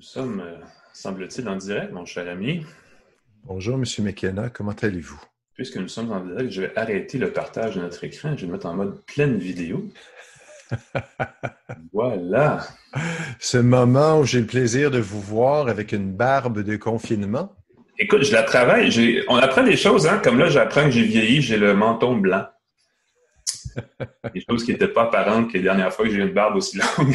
Nous sommes, euh, semble-t-il, en direct, mon cher ami. Bonjour, M. McKenna. Comment allez-vous? Puisque nous sommes en direct, je vais arrêter le partage de notre écran. Je vais le mettre en mode pleine vidéo. voilà. Ce moment où j'ai le plaisir de vous voir avec une barbe de confinement. Écoute, je la travaille. On apprend des choses, hein? Comme là, j'apprends que j'ai vieilli, j'ai le menton blanc. Des choses qui n'étaient pas apparentes que les dernières fois que j'ai eu une barbe aussi longue.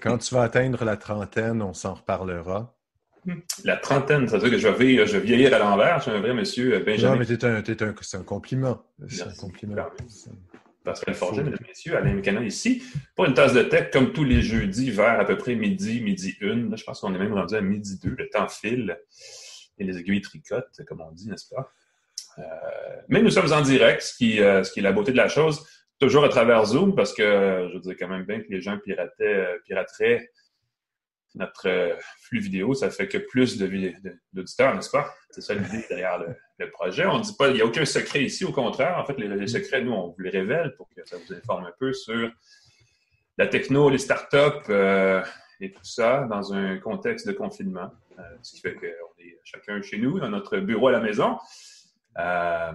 quand tu vas atteindre la trentaine, on s'en reparlera. La trentaine, ça veut dire que je vais, je vieillir à l'envers. Je suis un vrai monsieur euh, Benjamin. Non, mais c'est un, un, compliment. C'est un compliment. Pascal Forget, mesdames et messieurs, Alain Mécanin ici, pour une tasse de tech, comme tous les jeudis, vers à peu près midi, midi une. Là, je pense qu'on est même rendu à midi deux. Le temps file et les aiguilles tricotent, comme on dit, n'est-ce pas? Euh, mais nous sommes en direct, ce qui, euh, ce qui est la beauté de la chose, toujours à travers Zoom, parce que je dis quand même bien que les gens pirataient, euh, pirateraient notre flux vidéo, ça fait que plus d'auditeurs, n'est-ce pas? C'est ça l'idée derrière le, projet. On dit pas, il n'y a aucun secret ici, au contraire. En fait, les, secrets, nous, on vous les révèle pour que ça vous informe un peu sur la techno, les startups et tout ça dans un contexte de confinement. ce qui fait qu'on est chacun chez nous, dans notre bureau à la maison. Euh,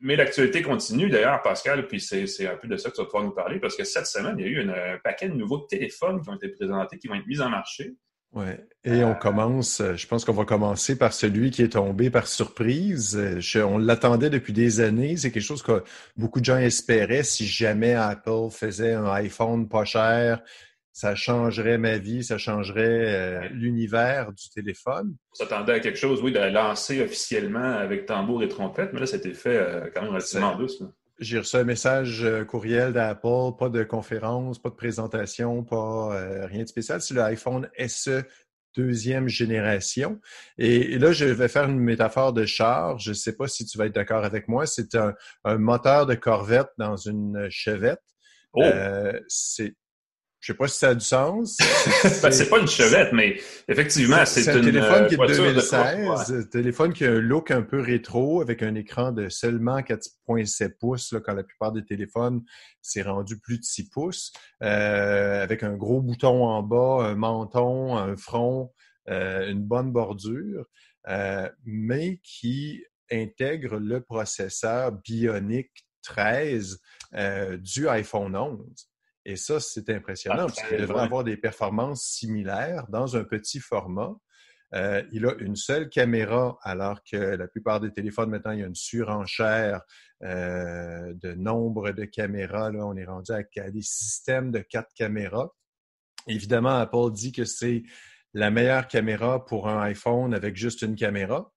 mais l'actualité continue d'ailleurs, Pascal, puis c'est un peu de ça que tu vas pouvoir nous parler, parce que cette semaine, il y a eu un paquet de nouveaux téléphones qui ont été présentés, qui vont être mis en marché. Oui, et on euh, commence, je pense qu'on va commencer par celui qui est tombé par surprise. on l'attendait depuis des années. C'est quelque chose que beaucoup de gens espéraient si jamais Apple faisait un iPhone pas cher ça changerait ma vie, ça changerait euh, l'univers du téléphone. On s'attendait à quelque chose, oui, de lancer officiellement avec tambour et trompette, mais là, c'était fait euh, quand même relativement douce. J'ai reçu un message euh, courriel d'Apple, pas de conférence, pas de présentation, pas rien de spécial. C'est l'iPhone SE deuxième génération. Et, là, je vais faire une métaphore de char. Je ne sais pas si tu vas être d'accord avec moi. C'est un, moteur de Corvette dans une Chevette. Oh. c'est je sais pas si ça a du sens. ben, c'est pas une chevette, mais effectivement, c'est un téléphone qui est 2016, un téléphone qui a un look un peu rétro avec un écran de seulement 4.7 pouces là, quand la plupart des téléphones s'est rendu plus de 6 pouces, euh, avec un gros bouton en bas, un menton, un front, euh, une bonne bordure, euh, mais qui intègre le processeur Bionic 13 du iPhone 11. Et ça, c'est impressionnant parce qu'il devrait avoir des performances similaires dans un petit format. Euh, il a une seule caméra, alors que la plupart des téléphones, maintenant, il y a une surenchère euh, de nombre de caméras. Là, on est rendu à, des systèmes de quatre caméras. Évidemment, Apple dit que c'est la meilleure caméra pour un iPhone avec juste une caméra.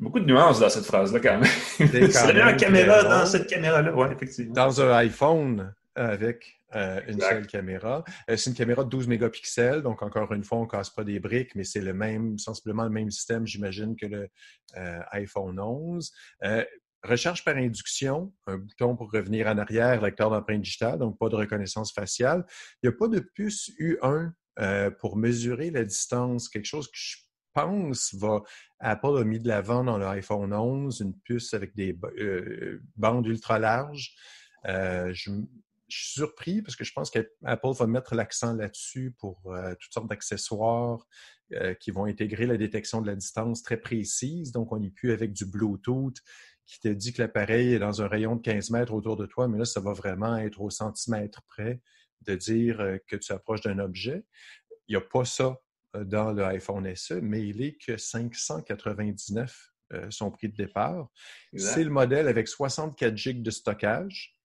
Beaucoup de nuances dans cette phrase-là, quand même. c'est la meilleure caméra dans cette caméra-là, oui, effectivement. Dans un iPhone avec euh, une seule caméra. Euh, c'est une caméra de 12 mégapixels, donc encore une fois, on ne casse pas des briques, mais c'est le même, sensiblement le même système, j'imagine, que le euh, iPhone 11. recherche par induction, un bouton pour revenir en arrière, lecteur d'empreinte digitale, donc pas de reconnaissance faciale. Il n'y a pas de puce U1 pour mesurer la distance, quelque chose que je pense va Apple a mis de l'avant dans le iPhone 11, une puce avec des bandes ultra larges. je, je suis surpris parce que je pense qu'Apple va mettre l'accent là-dessus pour euh, toutes sortes d'accessoires euh, qui vont intégrer la détection de la distance très précise. Donc, on n'est plus avec du Bluetooth qui te dit que l'appareil est dans un rayon de 15 mètres autour de toi, mais là, ça va vraiment être au centimètre près de dire euh, que tu approches d'un objet. Il n'y a pas ça dans le iPhone SE, mais il est que 599 son prix de départ. C'est le modèle avec 64 GB de stockage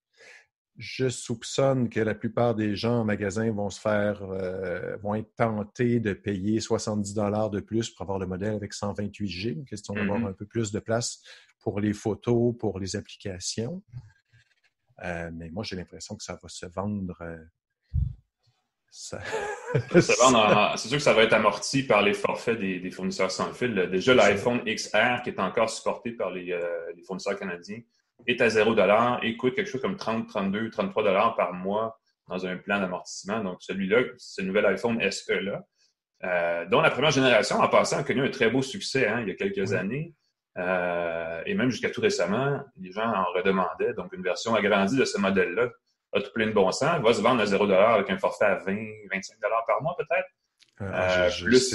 je soupçonne que la plupart des gens en magasin vont se faire, euh, vont être tentés de payer 70 dollars de plus pour avoir le modèle avec 128 GB, question d'avoir mm-hmm. un peu plus de place pour les photos, pour les applications. Euh, mais moi, j'ai l'impression que ça va se vendre. Euh, c'est sûr que ça va être amorti par les forfaits des, fournisseurs sans fil. Déjà, l'iPhone XR, qui est encore supporté par les fournisseurs canadiens, est à 0 et coûte quelque chose comme 30, 32, 33 par mois dans un plan d'amortissement. Donc, celui-là, ce nouvel iPhone SE-là, euh, dont la première génération, en passant, a connu un très beau succès hein, il y a quelques années. Euh, et même jusqu'à tout récemment, les gens en redemandaient. Donc, une version agrandie de ce modèle-là a tout plein de bon sens. va se vendre à 0 avec un forfait à 20, 25 par mois peut-être. Ah, plus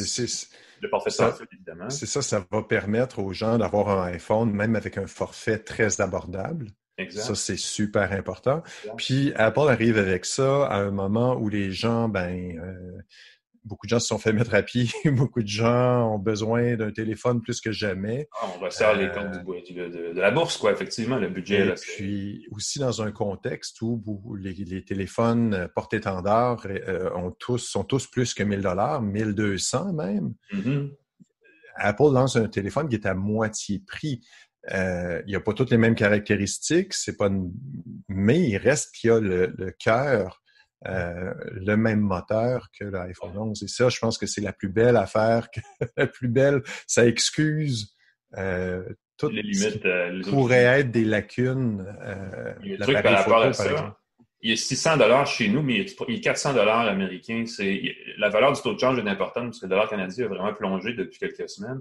le forfait sans évidemment. C'est ça, ça va permettre aux gens d'avoir un iPhone, même avec un forfait très abordable. Exact. Ça, c'est super important. Puis Apple arrive avec ça à un moment où les gens, ben, euh, beaucoup de gens se sont fait mettre à pied. beaucoup de gens ont besoin d'un téléphone plus que jamais. Ah, on resserre les comptes euh, de, la bourse, quoi, effectivement, le budget. Et puis aussi dans un contexte où les, téléphones porte-étendard euh, ont tous, sont tous plus que 1000 dollars, 1200 même. Mm-hmm. Apple lance un téléphone qui est à moitié prix. Euh, il n'y a pas toutes les mêmes caractéristiques, c'est pas mais il reste qu'il y a le, le cœur euh, le même moteur que l'iPhone 11. Et ça, je pense que c'est la plus belle affaire, la plus belle, ça excuse euh, toutes les limites. Euh, pourrait être des lacunes. Euh, le truc par rapport à ça, il est 600 dollars chez nous, mais il est 400 dollars américains. C'est la valeur du taux de change est importante parce que le dollar canadien a vraiment plongé depuis quelques semaines.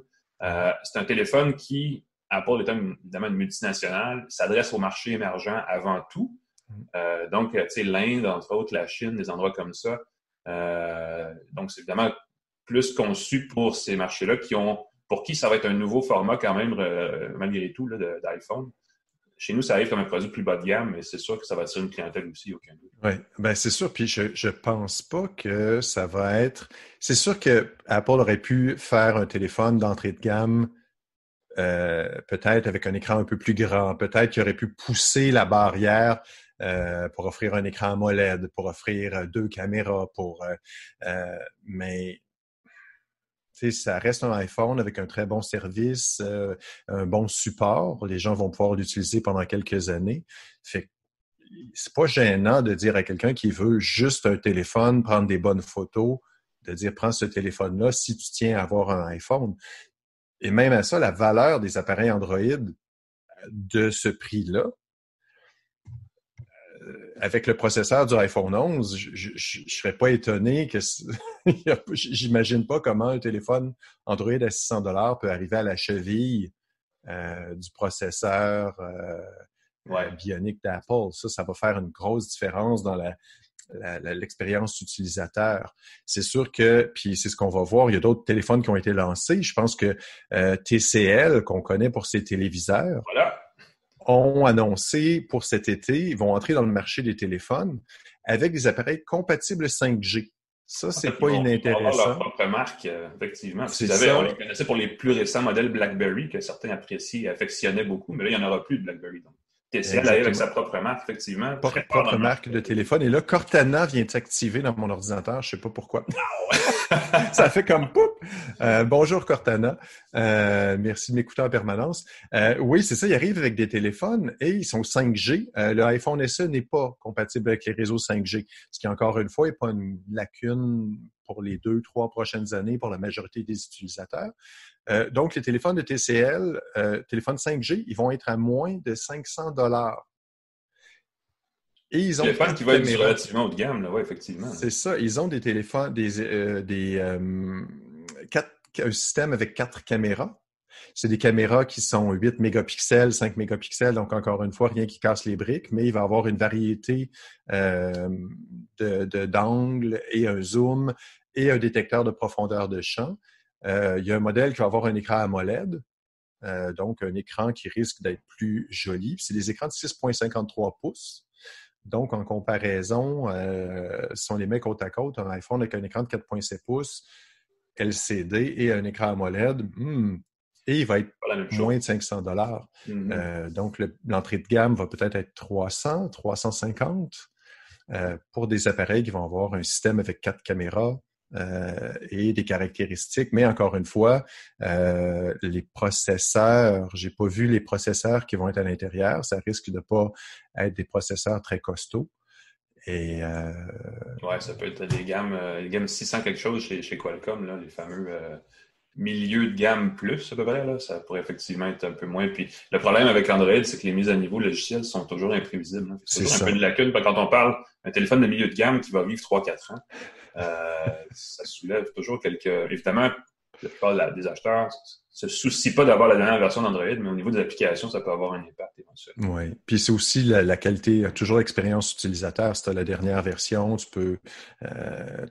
C'est un téléphone qui, à part étant évidemment une multinationale, s'adresse au marché émergent avant tout. Euh, donc, tu sais, l'Inde, entre autres, la Chine, des endroits comme ça. Euh, donc, c'est évidemment plus conçu pour ces marchés-là qui ont, pour qui ça va être un nouveau format quand même, euh, malgré tout, d'iPhone. Chez nous, ça arrive comme un produit plus bas de gamme, mais c'est sûr que ça va attirer une clientèle aussi, aucun doute. Oui, ben c'est sûr. Puis je ne pense pas que ça va être. C'est sûr que Apple aurait pu faire un téléphone d'entrée de gamme peut-être avec un écran un peu plus grand, peut-être qu'il aurait pu pousser la barrière euh, pour offrir un écran AMOLED, pour offrir euh, deux caméras, pour euh, mais ça reste un iPhone avec un très bon service, un bon support. Les gens vont pouvoir l'utiliser pendant quelques années. Fait c'est pas gênant de dire à quelqu'un qui veut juste un téléphone, prendre des bonnes photos, de dire prends ce téléphone-là si tu tiens à avoir un iPhone. Et même à ça, la valeur des appareils Android de ce prix-là, avec le processeur du iPhone 11, je ne serais pas étonné que j'imagine pas comment un téléphone Android à 600 dollars peut arriver à la cheville euh, du processeur euh, euh, bionique d'Apple. Ça, ça va faire une grosse différence dans la, l'expérience utilisateur. C'est sûr que, puis c'est ce qu'on va voir, il y a d'autres téléphones qui ont été lancés. Je pense que TCL, qu'on connaît pour ses téléviseurs, voilà ont annoncé pour cet été, ils vont entrer dans le marché des téléphones avec des appareils compatibles 5G. Ça, c'est pas inintéressant. Ils leur propre marque, euh, effectivement. Vous savez, on les connaissait pour les plus récents modèles BlackBerry que certains apprécient et affectionnaient beaucoup, mais là, il n'y en aura plus de BlackBerry. Donc. TCL arrive avec sa propre marque, effectivement. propre marque de téléphone. Et là, Cortana vient s'activer dans mon ordinateur. Je ne sais pas pourquoi. ça fait comme poup. Euh, bonjour Cortana. Euh, merci de m'écouter en permanence. Euh, oui, c'est ça. Ils arrivent avec des téléphones et ils sont 5G. le iPhone SE n'est pas compatible avec les réseaux 5G, ce qui encore une fois n'est pas une lacune pour les deux, trois prochaines années pour la majorité des utilisateurs. Euh, donc, les téléphones de TCL, euh, téléphones 5G, ils vont être à moins de 500 dollars. Et ils ont téléphones qui vont être relativement haut de gamme, là, ouais, effectivement. C'est ça. Ils ont des téléphones, des, euh, des quatre, un système avec quatre caméras. C'est des caméras qui sont 8 mégapixels, 5 mégapixels, donc encore une fois, rien qui casse les briques, mais il va avoir une variété d'angles de, et un zoom et un détecteur de profondeur de champ. Euh, il y a un modèle qui va avoir un écran AMOLED, euh, donc un écran qui risque d'être plus joli. C'est des écrans de 6,53 pouces. Donc, en comparaison, euh, si on les met côte à côte, un iPhone avec un écran de 4,7 pouces, LCD et un écran AMOLED, hmm, et il va être moins de 500 dollars. Mm-hmm. donc, l'entrée de gamme va peut-être être 300, 350 pour des appareils qui vont avoir un système avec quatre caméras, euh, et des caractéristiques. Mais encore une fois, euh, les processeurs, j'ai pas vu les processeurs qui vont être à l'intérieur. Ça risque de pas être des processeurs très costauds. Et euh... ouais, ça peut être des gammes, euh, des gammes 600 quelque chose chez, chez Qualcomm, là, les fameux milieux de gamme plus à peu près. Là, ça pourrait effectivement être un peu moins. Puis le problème avec Android, c'est que les mises à niveau logicielles sont toujours imprévisibles. Hein. C'est un peu une lacune. Quand on parle d'un téléphone de milieu de gamme qui va vivre 3-4 ans, ça soulève toujours quelques. Évidemment, la plupart des acheteurs se soucient pas d'avoir la dernière version d'Android, mais au niveau des applications, ça peut avoir un impact éventuel. Oui. Puis c'est aussi la, qualité, toujours l'expérience utilisateur. Si tu as la dernière version, tu peux, euh,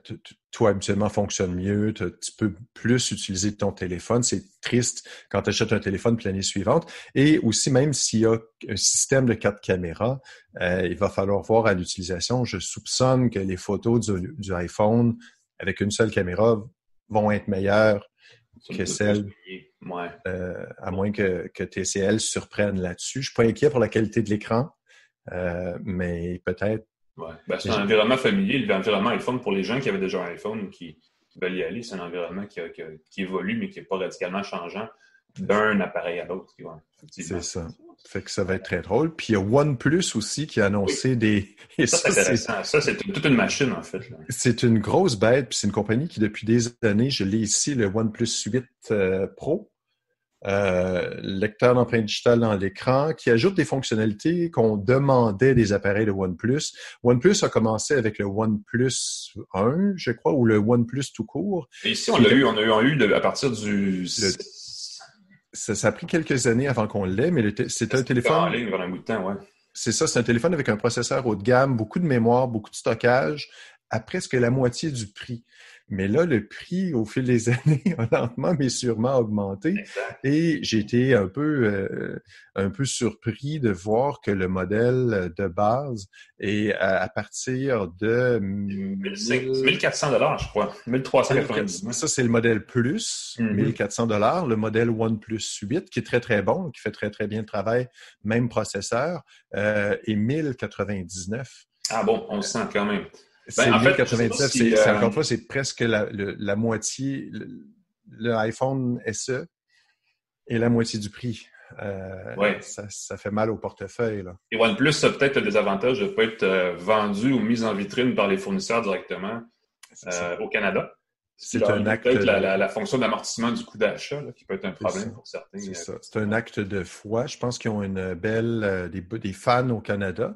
toi, habituellement, fonctionne mieux, tu peux plus utiliser ton téléphone. C'est triste quand tu achètes un téléphone l'année suivante. Et aussi, même s'il y a un système de quatre caméras, euh, il va falloir voir à l'utilisation. Je soupçonne que les photos du iPhone avec une seule caméra vont être meilleures que celle, euh, à moins que, que, TCL surprenne là-dessus. Je suis pas inquiet pour la qualité de l'écran, euh, mais peut-être. Ouais. Ben, c'est un environnement familier, l'environnement iPhone pour les gens qui avaient déjà un iPhone qui veulent y aller, c'est un environnement qui, qui, évolue, mais qui n'est pas radicalement changeant d'un appareil à l'autre. c'est ça. Fait que ça va être très drôle. Puis il y a OnePlus aussi qui a annoncé des. ça, c'est intéressant. Ça, c'est toute une machine, en fait. C'est une grosse bête. Puis c'est une compagnie qui, depuis des années, je l'ai ici, le OnePlus 8 euh, Pro. Euh, lecteur d'empreinte digitale dans l'écran, qui ajoute des fonctionnalités qu'on demandait des appareils de OnePlus. OnePlus a commencé avec le OnePlus 1, je crois, ou le OnePlus tout court. Et ici, on l'a eu, on a eu, à partir du ça, a pris quelques années avant qu'on l'ait, mais c'est un téléphone. C'est ça, c'est un téléphone avec un processeur haut de gamme, beaucoup de mémoire, beaucoup de stockage, à presque la moitié du prix. Mais là, le prix, au fil des années, a lentement mais sûrement augmenté. Et j'ai été un peu, euh, un peu surpris de voir que le modèle de base est à, partir de... 1400 dollars, je crois. 1390. Ça, c'est le modèle Plus, 1400 mm-hmm. dollars. Le modèle OnePlus 8, qui est très, très bon, qui fait très, très bien le travail, même processeur, euh, est 1099. Ah bon, on le sent quand même. Ben, en fait, c'est encore une fois, c'est presque la, la moitié. Le, iPhone SE et la moitié du prix. Euh, ouais. ça, ça, fait mal au portefeuille. Là. Et OnePlus a peut-être le désavantage de ne pas être euh, vendu ou mis en vitrine par les fournisseurs directement euh, au Canada. C'est un acte. Peut-être la, la, fonction d'amortissement du coût d'achat qui peut être un problème pour certains. C'est euh, C'est un acte de foi. Je pense qu'ils ont une belle euh, des, des fans au Canada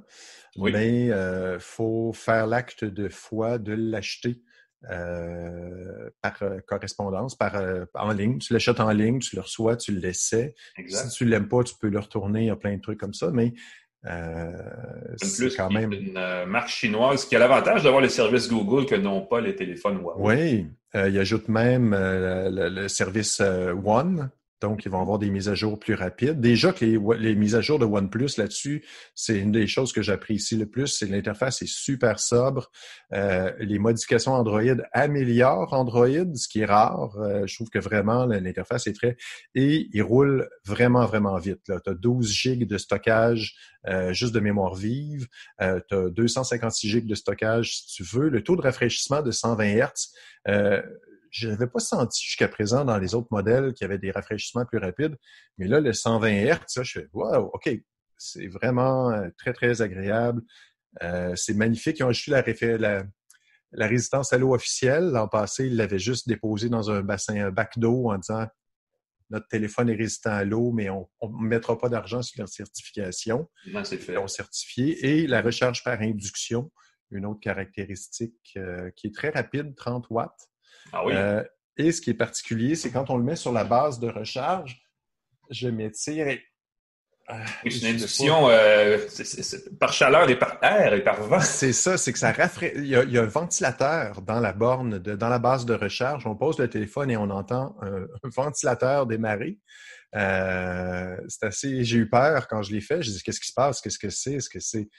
mais il euh, faut faire l'acte de foi de l'acheter euh, par euh, correspondance, par en ligne. Tu l'achètes en ligne, tu le reçois, tu le laissais. Si tu l'aimes pas, tu peux le retourner. Il y a plein de trucs comme ça, mais c'est quand même une marque chinoise qui a l'avantage d'avoir les services Google que n'ont pas les téléphones Huawei. Oui, il ajoute même le, service One donc, ils vont avoir des mises à jour plus rapides. Déjà que les, mises à jour de OnePlus là-dessus, c'est une des choses que j'apprécie le plus. C'est l'interface est super sobre. Euh, les modifications Android améliorent Android, ce qui est rare. Euh, je trouve que vraiment l'interface est très... Et il roule vraiment, vraiment vite. Tu as 12 gigs de stockage euh, juste de mémoire vive. tu as 256 gigs de stockage si tu veux. Le taux de rafraîchissement de 120 Hz, je n'avais pas senti jusqu'à présent dans les autres modèles qu'il y avait des rafraîchissements plus rapides. Mais là, le 120 Hz, ça, je fais wow, OK, c'est vraiment euh, très, très agréable. Euh, c'est magnifique. Ils ont ajouté la, la, la résistance à l'eau officielle. L'an passé, ils l'avaient juste déposé dans un bassin, un bac d'eau en disant notre téléphone est résistant à l'eau, mais on ne mettra pas d'argent sur leur certification. Non, c'est fait. Ils ont certifié. Et la recharge par induction, une autre caractéristique euh, qui est très rapide, 30 watts. Ah oui. Euh, et ce qui est particulier, c'est quand on le met sur la base de recharge, je m'étire et euh, c'est une induction euh, par chaleur et par air et par vent. C'est ça, c'est que ça rafraîchit. Il, y a un ventilateur dans la borne, dans la base de recharge. On pose le téléphone et on entend un, ventilateur démarrer. c'est assez. J'ai eu peur quand je l'ai fait. Je dit qu'est-ce qui se passe? Qu'est-ce que c'est? Est-ce que c'est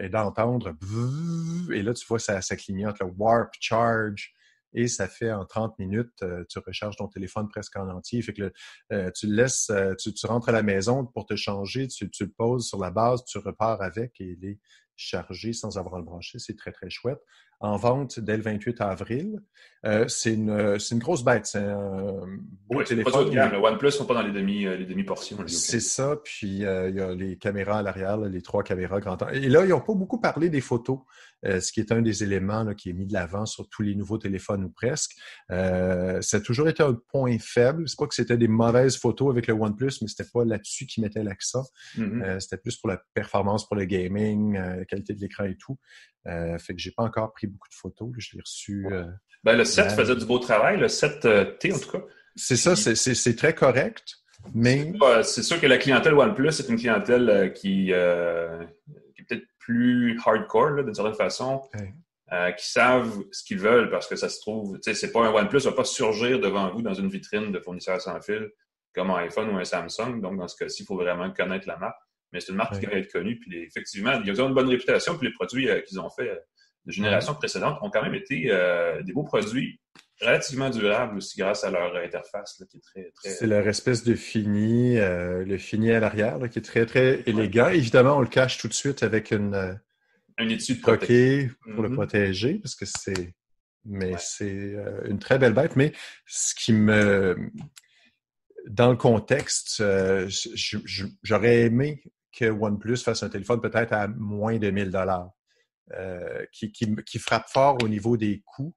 et d'entendre et là tu vois ça, ça clignote le warp charge et ça fait en 30 minutes, euh, tu recharges ton téléphone presque en entier. Fait que euh, tu le laisses, euh, tu, rentres à la maison pour te changer, tu, tu, le poses sur la base, tu repars avec et il est chargé sans avoir à le brancher. C'est très, très chouette en vente dès le 28 avril. Euh, c'est une, une, grosse bête. C'est un beau téléphone. Pas Le OnePlus ne sont pas dans les euh, les demi portions. C'est ça. Puis euh, il y a les caméras à l'arrière, les trois caméras grand temps. Et là, ils n'ont pas beaucoup parlé des photos, ce qui est un des éléments là, qui est mis de l'avant sur tous les nouveaux téléphones ou presque. ça a toujours été un point faible. C'est pas que c'était des mauvaises photos avec le OnePlus, mais c'était pas là-dessus qu'ils mettaient l'accent. Mm-hmm. c'était plus pour la performance, pour le gaming, la qualité de l'écran et tout. fait que j'ai pas encore pris beaucoup de photos. Je l'ai reçu. Euh, Ben, le 7 faisait du beau travail, le 7T en tout cas. C'est ça, c'est très correct, mais... C'est sûr que la clientèle OnePlus est une clientèle euh, qui, euh, qui est peut-être plus hardcore, d'une certaine façon, euh, qui savent ce qu'ils veulent parce que ça se trouve... Tu sais, c'est pas un OnePlus, ça va pas surgir devant vous dans une vitrine de fournisseurs sans fil comme un iPhone ou un Samsung. Donc, dans ce cas-ci, il faut vraiment connaître la marque. Mais c'est une marque qui va être connue. Puis, effectivement, ils ont une bonne réputation. Puis, les produits qu'ils ont fait de générations précédentes ont quand même été des beaux produits relativement durable aussi grâce à leur interface qui est très. très... C'est leur espèce de fini, euh, le fini à l'arrière qui est très, très élégant. Évidemment, on le cache tout de suite avec une. Euh, une étude pour le mm-hmm. protéger parce que c'est. Mais c'est euh, une très belle bête. Mais ce qui me. Dans le contexte, j'aurais aimé que OnePlus fasse un téléphone peut-être à moins de 1000 dollars, qui, qui, qui frappe fort au niveau des coûts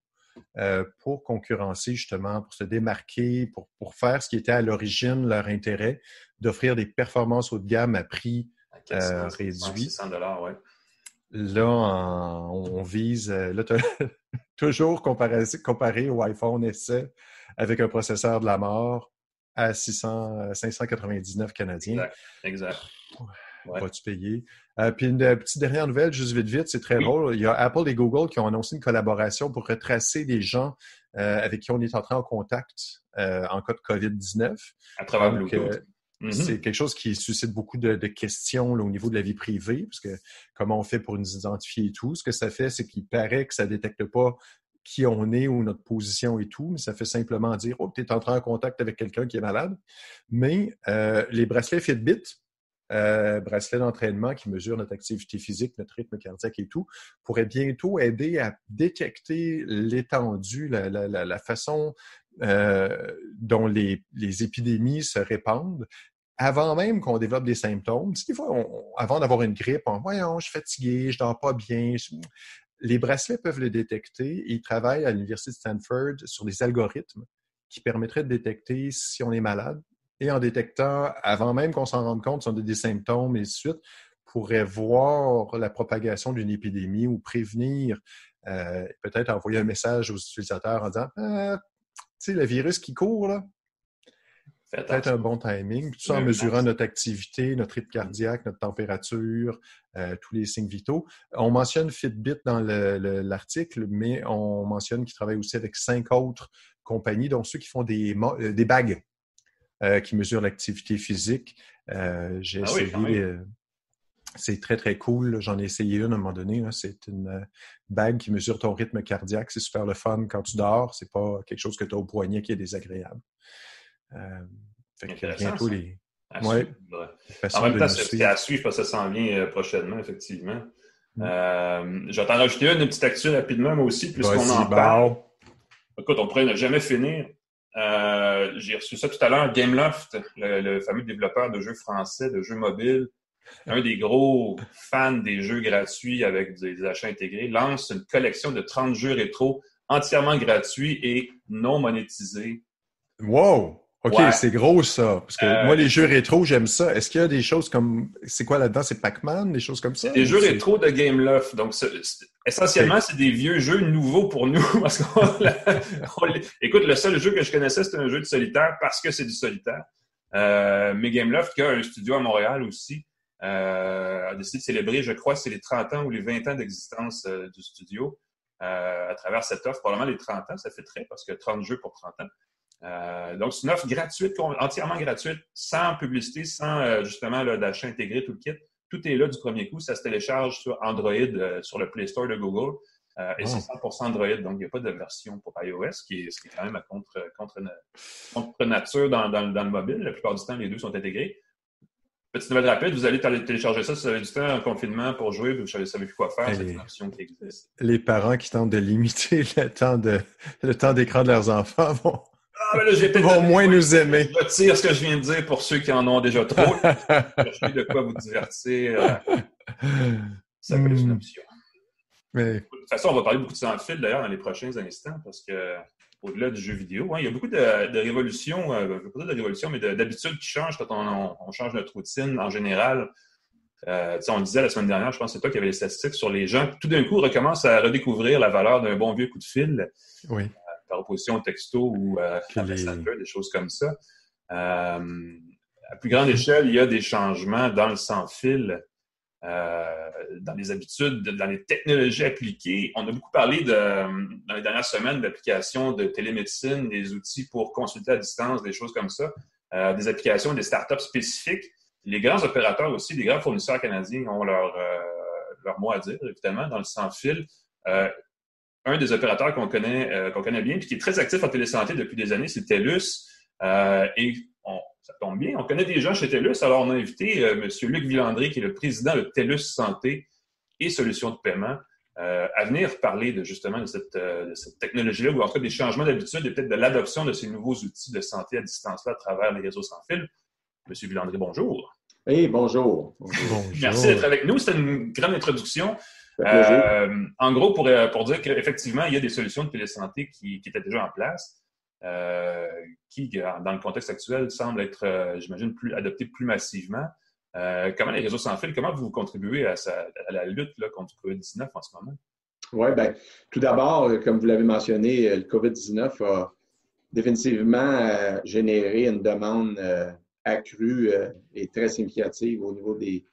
euh, pour concurrencer justement, pour se démarquer, pour, pour faire ce qui était à l'origine leur intérêt, d'offrir des performances haut de gamme à prix euh, réduit. Là, on, vise, euh, là, toujours comparé, comparé au iPhone SE avec un processeur de la mort à 600, 599 canadiens. Exact. exact. Vas-tu payer? Euh, puis une euh, petite dernière nouvelle, juste vite vite, c'est très drôle. Il y a Apple et Google qui ont annoncé une collaboration pour retracer des gens euh, avec qui on est entré en contact en cas de COVID-19. À travers Bluetooth. Mm-hmm. C'est quelque chose qui suscite beaucoup de, questions au niveau de la vie privée, parce que comment on fait pour nous identifier et tout. Ce que ça fait, c'est qu'il paraît que ça ne détecte pas qui on est ou notre position et tout, mais ça fait simplement dire Oh, tu es entré en contact avec quelqu'un qui est malade. Mais les bracelets Fitbit, euh, bracelet d'entraînement qui mesure notre activité physique, notre rythme cardiaque et tout, pourrait bientôt aider à détecter l'étendue, la, façon euh, dont les, épidémies se répandent avant même qu'on développe des symptômes. des fois, avant d'avoir une grippe, on voyons, je suis fatigué, je dors pas bien. Les bracelets peuvent le détecter. Ils travaillent à l'Université de Stanford sur des algorithmes qui permettraient de détecter si on est malade et en détectant, avant même qu'on s'en rende compte, si on a des symptômes et de suite, pourrait voir la propagation d'une épidémie ou prévenir, euh, peut-être envoyer un message aux utilisateurs en disant ah, Tu sais, le virus qui court, là, peut-être un bon timing. Tout ça en mesurant notre activité, notre rythme cardiaque, notre température, euh, tous les signes vitaux. On mentionne Fitbit dans l'article, mais on mentionne qu'ils travaillent aussi avec cinq autres compagnies, dont ceux qui font des, euh, des bagues euh, qui mesure l'activité physique. Euh, j'ai ah essayé. Euh, c'est très, très cool. J'en ai essayé une à un moment donné. C'est une bague qui mesure ton rythme cardiaque. C'est super le fun quand tu dors. C'est pas quelque chose que tu as au poignet qui est désagréable. fait que bientôt les. Ouais. En même temps, c'est à suivre parce que ça s'en vient prochainement, effectivement. Mm. Euh, je vais t'en rajouter une, une petite actu rapidement, moi aussi, puisqu'on en parle. Écoute, on pourrait ne jamais finir. Euh, j'ai reçu ça tout à l'heure. Gameloft, le, fameux développeur de jeux français, de jeux mobiles, un des gros fans des jeux gratuits avec des, achats intégrés, lance une collection de 30 jeux rétro entièrement gratuits et non monétisés. Wow! OK, c'est gros ça. Parce que euh, moi, les jeux rétro, j'aime ça. Est-ce qu'il y a des choses comme. C'est quoi là-dedans? C'est Pac-Man, des choses comme ça? Des jeux rétro de Gameloft. Donc, essentiellement, c'est des vieux jeux nouveaux pour nous. parce Écoute, le seul jeu que je connaissais, c'était un jeu de solitaire parce que c'est du solitaire. Euh, mais Gameloft, qui a un studio à Montréal aussi, euh, a décidé de célébrer, je crois, c'est les 30 ans ou les 20 ans d'existence euh, du studio. à travers cette offre, probablement les 30 ans, ça fait très parce que 30 jeux pour 30 ans. Euh, donc, c'est une offre gratuite, entièrement gratuite, sans publicité, sans euh, justement d'achat intégré, tout le kit. Tout est là du premier coup. Ça se télécharge sur Android, euh, sur le Play Store de Google. et c'est 100% Android, donc il n'y a pas de version pour iOS, ce qui est, ce qui est quand même à contre, contre, contre nature dans, dans, dans, le mobile. La plupart du temps, les deux sont intégrés. Petite nouvelle rapide, vous allez télécharger ça si vous avez du temps en confinement pour jouer, vous ne savez plus quoi faire, c'est une option qui existe. Les parents qui tentent de limiter le temps de le temps d'écran de leurs enfants vont, ah, ben là, vont moins nous aimer. Je retire ce que je viens de dire pour ceux qui en ont déjà trop. je de quoi vous divertir. Euh, ça peut être une option. De toute façon, on va parler beaucoup de sans-fil d'ailleurs dans les prochains instants parce que au-delà du jeu vidéo, hein, il y a beaucoup de, de révolutions, euh, pas de révolutions, mais d'habitudes qui changent quand on, change notre routine en général. Euh, on disait la semaine dernière, je pense que c'est toi qui avais les statistiques sur les gens qui tout d'un coup recommencent à redécouvrir la valeur d'un bon vieux coup de fil. Oui. Par opposition au texto ou à Messenger, des choses comme ça. à plus grande échelle, il y a des changements dans le sans-fil euh, dans les habitudes, dans les technologies appliquées. On a beaucoup parlé de, dans les dernières semaines d'applications de télémédecine, des outils pour consulter à distance, des choses comme ça, euh, des applications, des startups spécifiques. Les grands opérateurs aussi, les grands fournisseurs canadiens ont leur, euh, leur mot à dire, évidemment, dans le sans-fil. Un des opérateurs qu'on connaît, qu'on connaît bien, puis qui est très actif en télésanté depuis des années, c'est TELUS. et on, ça tombe bien. On connaît des gens chez TELUS, alors on a invité euh, M. Luc Villandry, qui est le président de TELUS Santé et Solutions de paiement, euh, à venir parler de justement de cette, euh, technologie-là, ou en tout cas des changements d'habitude et peut-être de l'adoption de ces nouveaux outils de santé à distance-là à travers les réseaux sans fil. M. Villandry, bonjour. Oui, bonjour. Merci d'être avec nous. C'était une grande introduction. En gros, pour, pour dire qu'effectivement, il y a des solutions de télésanté qui, qui étaient déjà en place. Euh, qui, dans le contexte actuel, semble être, euh, j'imagine, plus adopté plus massivement. Euh, comment les réseaux sans fil, comment vous contribuez à, la lutte là, contre le COVID-19 en ce moment? Oui, bien, tout d'abord, comme vous l'avez mentionné, le COVID-19 a définitivement généré une demande accrue et très significative au niveau des,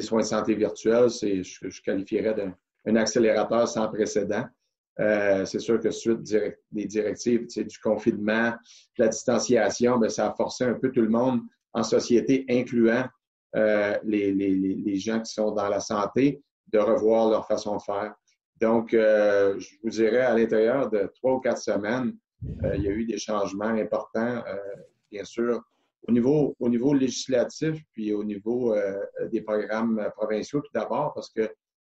soins de santé virtuels. Je, je qualifierais d'un accélérateur sans précédent. Euh, c'est sûr que suite des directives du confinement, de la distanciation, bien, ça a forcé un peu tout le monde en société, incluant euh, les, gens qui sont dans la santé, de revoir leur façon de faire. Donc, euh, je vous dirais, à l'intérieur de trois ou quatre semaines, il y a eu des changements importants, bien sûr, au niveau, au niveau législatif, puis au niveau des programmes provinciaux tout d'abord, parce que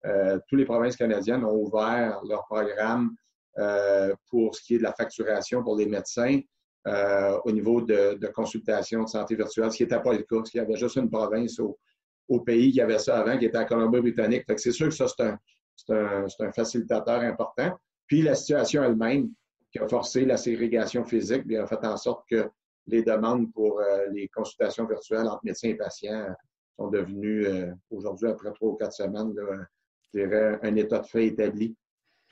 euh, toutes les provinces canadiennes ont ouvert leur programme euh, pour ce qui est de la facturation pour les médecins euh, au niveau de, de, consultation de santé virtuelle, ce qui n'était pas le cas, parce qu'il y avait juste une province au, pays qui avait ça avant, qui était la Colombie-Britannique. c'est sûr que ça, c'est un, un, un, facilitateur important. Puis la situation elle-même, qui a forcé la ségrégation physique, bien, a fait en sorte que les demandes pour les consultations virtuelles entre médecins et patients sont devenues, aujourd'hui, après trois ou quatre semaines, là, je dirais, un état de fait établi.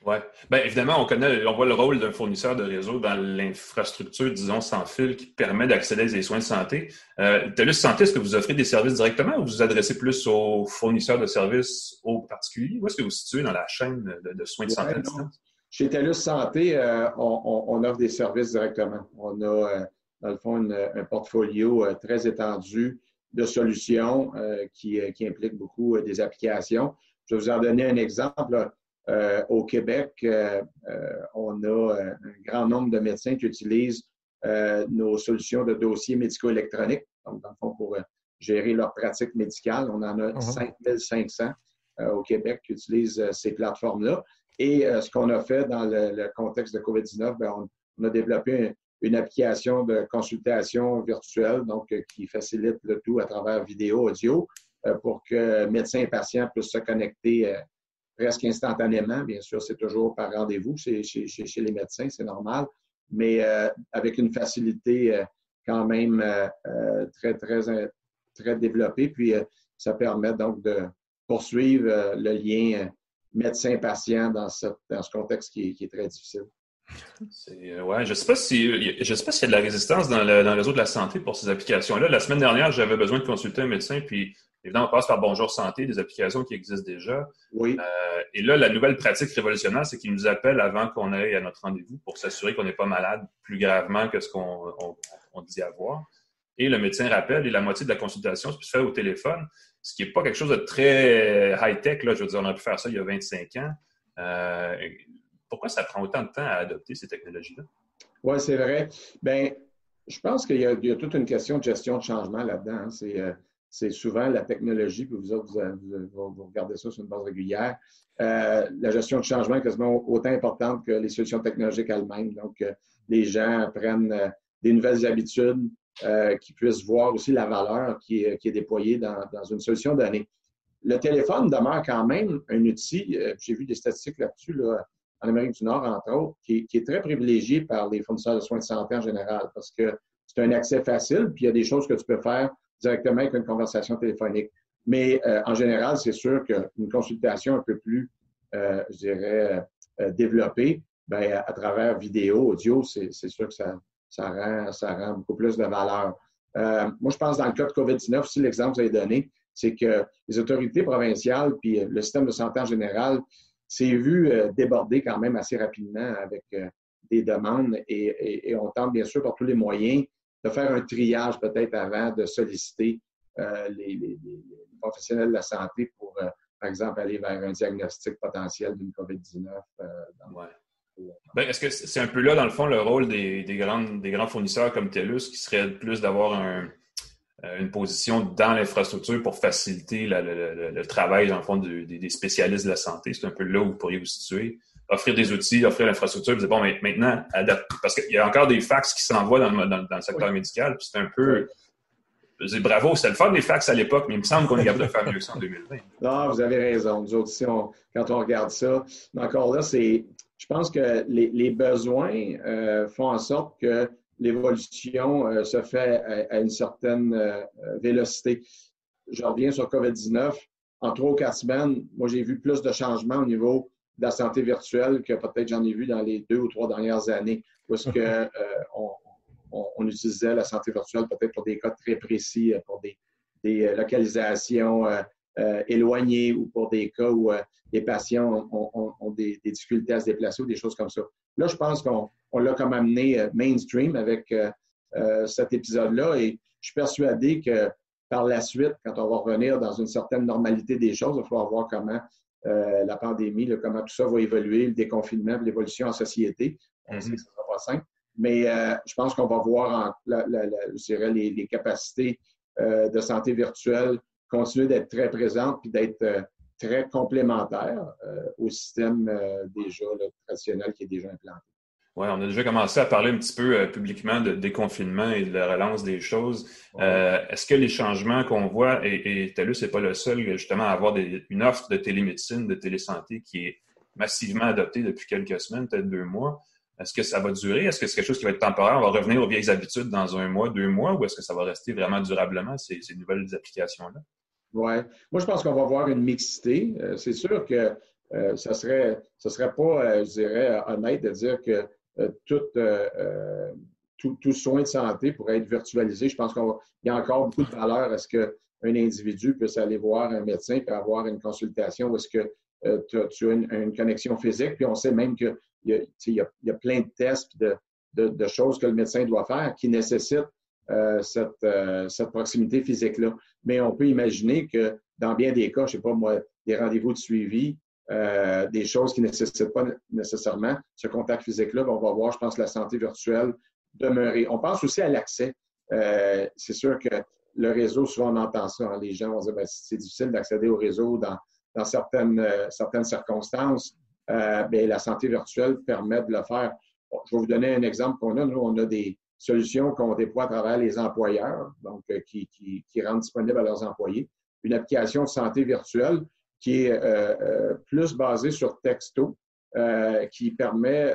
Oui. Bien, évidemment, on connaît, on voit le rôle d'un fournisseur de réseau dans l'infrastructure, disons, sans fil qui permet d'accéder à des soins de santé. Euh, TELUS Santé, est-ce que vous offrez des services directement ou vous vous adressez plus aux fournisseurs de services aux particuliers? Où est-ce que vous vous situez dans la chaîne de, soins de santé à distance? Chez TELUS Santé, euh, on, offre des services directement. On a, euh, dans le fond, un portfolio euh, très étendu de solutions qui, qui impliquent beaucoup des applications. Je vais vous en donner un exemple. Euh, au Québec, euh, euh, on a un grand nombre de médecins qui utilisent nos solutions de dossiers médico-électroniques, donc dans le fond pour gérer leur pratique médicale. On en a 5500 uh-huh. au Québec qui utilisent ces plateformes-là. Et ce qu'on a fait dans le, contexte de COVID-19, ben, on, a développé une application de consultation virtuelle, donc qui facilite le tout à travers vidéo, audio, euh, pour que médecins et patients puissent se connecter euh, presque instantanément. Bien sûr, c'est toujours par rendez-vous chez, les médecins, c'est normal, mais euh, avec une facilité quand même très, très, très développée. Puis, ça permet donc de poursuivre le lien médecin-patient dans, ce contexte qui est, très difficile. Ouais, je ne sais pas si s'il y a de la résistance dans le, dans le réseau de la santé pour ces applications-là. La semaine dernière, j'avais besoin de consulter un médecin, puis Évidemment, on passe par Bonjour Santé, des applications qui existent déjà. Oui. Euh, et là, la nouvelle pratique révolutionnaire, c'est qu'ils nous appellent avant qu'on aille à notre rendez-vous pour s'assurer qu'on n'est pas malade plus gravement que ce qu'on dit avoir. Et le médecin rappelle, et la moitié de la consultation se fait au téléphone, ce qui n'est pas quelque chose de très high-tech. Je veux dire, on a pu faire ça il y a 25 ans. Euh, pourquoi ça prend autant de temps à adopter ces technologies-là? Oui, c'est vrai. Bien, je pense qu'il y, a toute une question de gestion de changement là-dedans. Hein. C'est euh, c'est souvent la technologie, puis vous regardez ça sur une base régulière. Euh, la gestion de changement est quasiment autant importante que les solutions technologiques elles-mêmes. Donc, euh, les gens prennent des nouvelles habitudes, qui puissent voir aussi la valeur qui est, déployée dans, une solution donnée. Le téléphone demeure quand même un outil, j'ai vu des statistiques là-dessus, là, en Amérique du Nord, entre autres, qui, est très privilégié par les fournisseurs de soins de santé en général, parce que c'est un accès facile, puis il y a des choses que tu peux faire directement avec une conversation téléphonique. Mais en général, c'est sûr qu'une consultation un peu plus, je dirais, développée, ben, à, travers vidéo, audio, c'est sûr que ça, rend, ça rend beaucoup plus de valeur. moi, je pense dans le cas de COVID-19, aussi l'exemple que vous avez donné, c'est que les autorités provinciales puis le système de santé en général s'est vu déborder quand même assez rapidement avec des demandes et, on tente bien sûr par tous les moyens de faire un triage peut-être avant de solliciter euh, les, professionnels de la santé pour, euh, par exemple, aller vers un diagnostic potentiel d'une COVID-19. Euh, ben, est-ce que c'est un peu là, dans le fond, le rôle des, des, des grands fournisseurs comme TELUS, qui serait plus d'avoir une position dans l'infrastructure pour faciliter le, travail, dans le fond, des, spécialistes de la santé? C'est un peu là où vous pourriez vous situer offrir des outils, offrir l'infrastructure, puis bon, mais maintenant, Parce qu'il y a encore des fax qui s'envoient dans, dans, le secteur médical, puis c'est un peu. Je dis bravo, c'était le fun des fax à l'époque, mais il me semble qu'on est capable de faire mieux ça en 2020. Non, vous avez raison. Nous autres, quand on regarde ça, mais encore là, c'est. Je pense que les, besoins euh, font en sorte que l'évolution euh, se fait à, une certaine euh, vélocité. Je reviens sur COVID-19. En trois ou quatre semaines, moi, j'ai vu plus de changements au niveau de la santé virtuelle que peut-être j'en ai vu dans les deux ou trois dernières années, parce que euh, on, utilisait la santé virtuelle peut-être pour des cas très précis, euh, pour des, localisations éloignées ou pour des cas où les patients ont, des, difficultés à se déplacer ou des choses comme ça. Là, je pense qu'on l'a comme amené mainstream avec cet épisode-là et je suis persuadé que par la suite, quand on va revenir dans une certaine normalité des choses, il va falloir voir comment euh, la pandémie, comment tout ça va évoluer, le déconfinement, l'évolution en société. On sait que ce ne sera pas simple. Mais euh, je pense qu'on va voir les, capacités euh, de santé virtuelle continuer d'être très présentes puis d'être très complémentaires au système déjà traditionnel qui est déjà implanté. Oui, on a déjà commencé à parler un petit peu euh, publiquement de déconfinement et de la relance des choses. Euh, est-ce que les changements qu'on voit, et, et TELUS n'est pas le seul justement à avoir une offre de télémédecine, de télésanté qui est massivement adoptée depuis quelques semaines, peut-être deux mois, est-ce que ça va durer? Est-ce que c'est quelque chose qui va être temporaire? On va revenir aux vieilles habitudes dans un mois, deux mois, ou est-ce que ça va rester vraiment durablement, ces, nouvelles applications-là? Oui. Moi, je pense qu'on va voir une mixité. Euh, c'est sûr que ça serait, ça serait pas, je dirais, honnête de dire que euh, euh, euh, tout, tout, soin de santé pourrait être virtualisé. Je pense qu'il y a encore beaucoup de valeur à ce qu'un individu puisse aller voir un médecin et avoir une consultation où est-ce que tu, as une, connexion physique. Puis on sait même qu'il y, y, a plein de tests de, de, choses que le médecin doit faire qui nécessitent cette, cette, proximité physique-là. Mais on peut imaginer que dans bien des cas, je ne sais pas moi, des rendez-vous de suivi, euh, des choses qui ne nécessitent pas nécessairement ce contact physique-là, ben, on va voir, je pense, la santé virtuelle demeurer. On pense aussi à l'accès. Euh, c'est sûr que le réseau, souvent on entend ça, hein, les gens vont dire ben, c'est difficile d'accéder au réseau dans, certaines, euh, certaines circonstances. Ben, la santé virtuelle permet de le faire. je vais vous donner un exemple qu'on a. Nous, on a des solutions qu'on déploie à travers les employeurs, donc qui, qui, rendent disponibles à leurs employés. Une application de santé virtuelle qui est euh, euh, plus basé sur texto, euh, qui permet,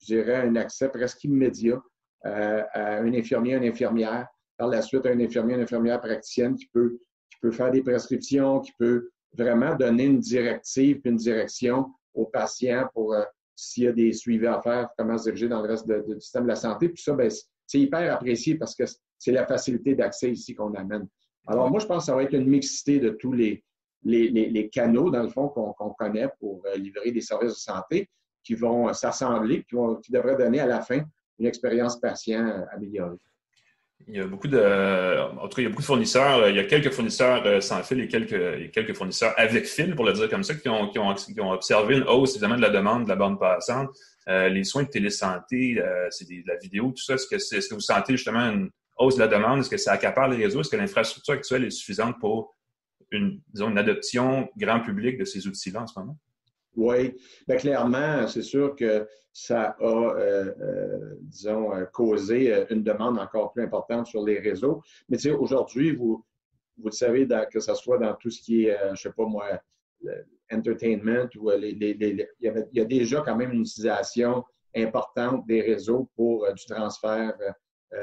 je dirais, un accès presque immédiat à un infirmier, une infirmière, par la suite un infirmier, une infirmière praticienne qui peut, qui peut faire des prescriptions, qui peut vraiment donner une directive puis une direction aux patients pour s'il y a des suivis à faire, comment se diriger dans le reste du système de la santé. Puis ça, ben, c'est hyper apprécié parce que c'est la facilité d'accès ici qu'on amène. Alors, moi, je pense que ça va être une mixité de tous les, canaux, dans le fond, qu'on connaît pour euh, livrer des services de santé qui vont euh, s'assembler, qui, qui devraient donner à la fin une expérience patient euh, améliorée. Il y a beaucoup de, en tout cas, il y a beaucoup de fournisseurs. Il y a quelques fournisseurs sans fil et quelques, quelques fournisseurs avec fil, pour le dire comme ça, qui ont, qui ont, observé une hausse évidemment de la demande de la bande passante. les soins de télésanté, c'est de la vidéo, tout ça. Est-ce que, est, que vous sentez justement une hausse de la demande? Est-ce que ça accapare les réseaux? Est-ce que l'infrastructure actuelle est suffisante pour une, disons, une adoption grand public de ces outils-là en ce moment? Oui, bien, clairement, c'est sûr que ça a, euh, euh, disons, euh, causé une demande encore plus importante sur les réseaux. Mais tu sais, aujourd'hui, vous, vous le savez, que ce soit dans tout ce qui est, je ne sais pas moi, entertainment ou les, il, y a déjà quand même une utilisation importante des réseaux pour du transfert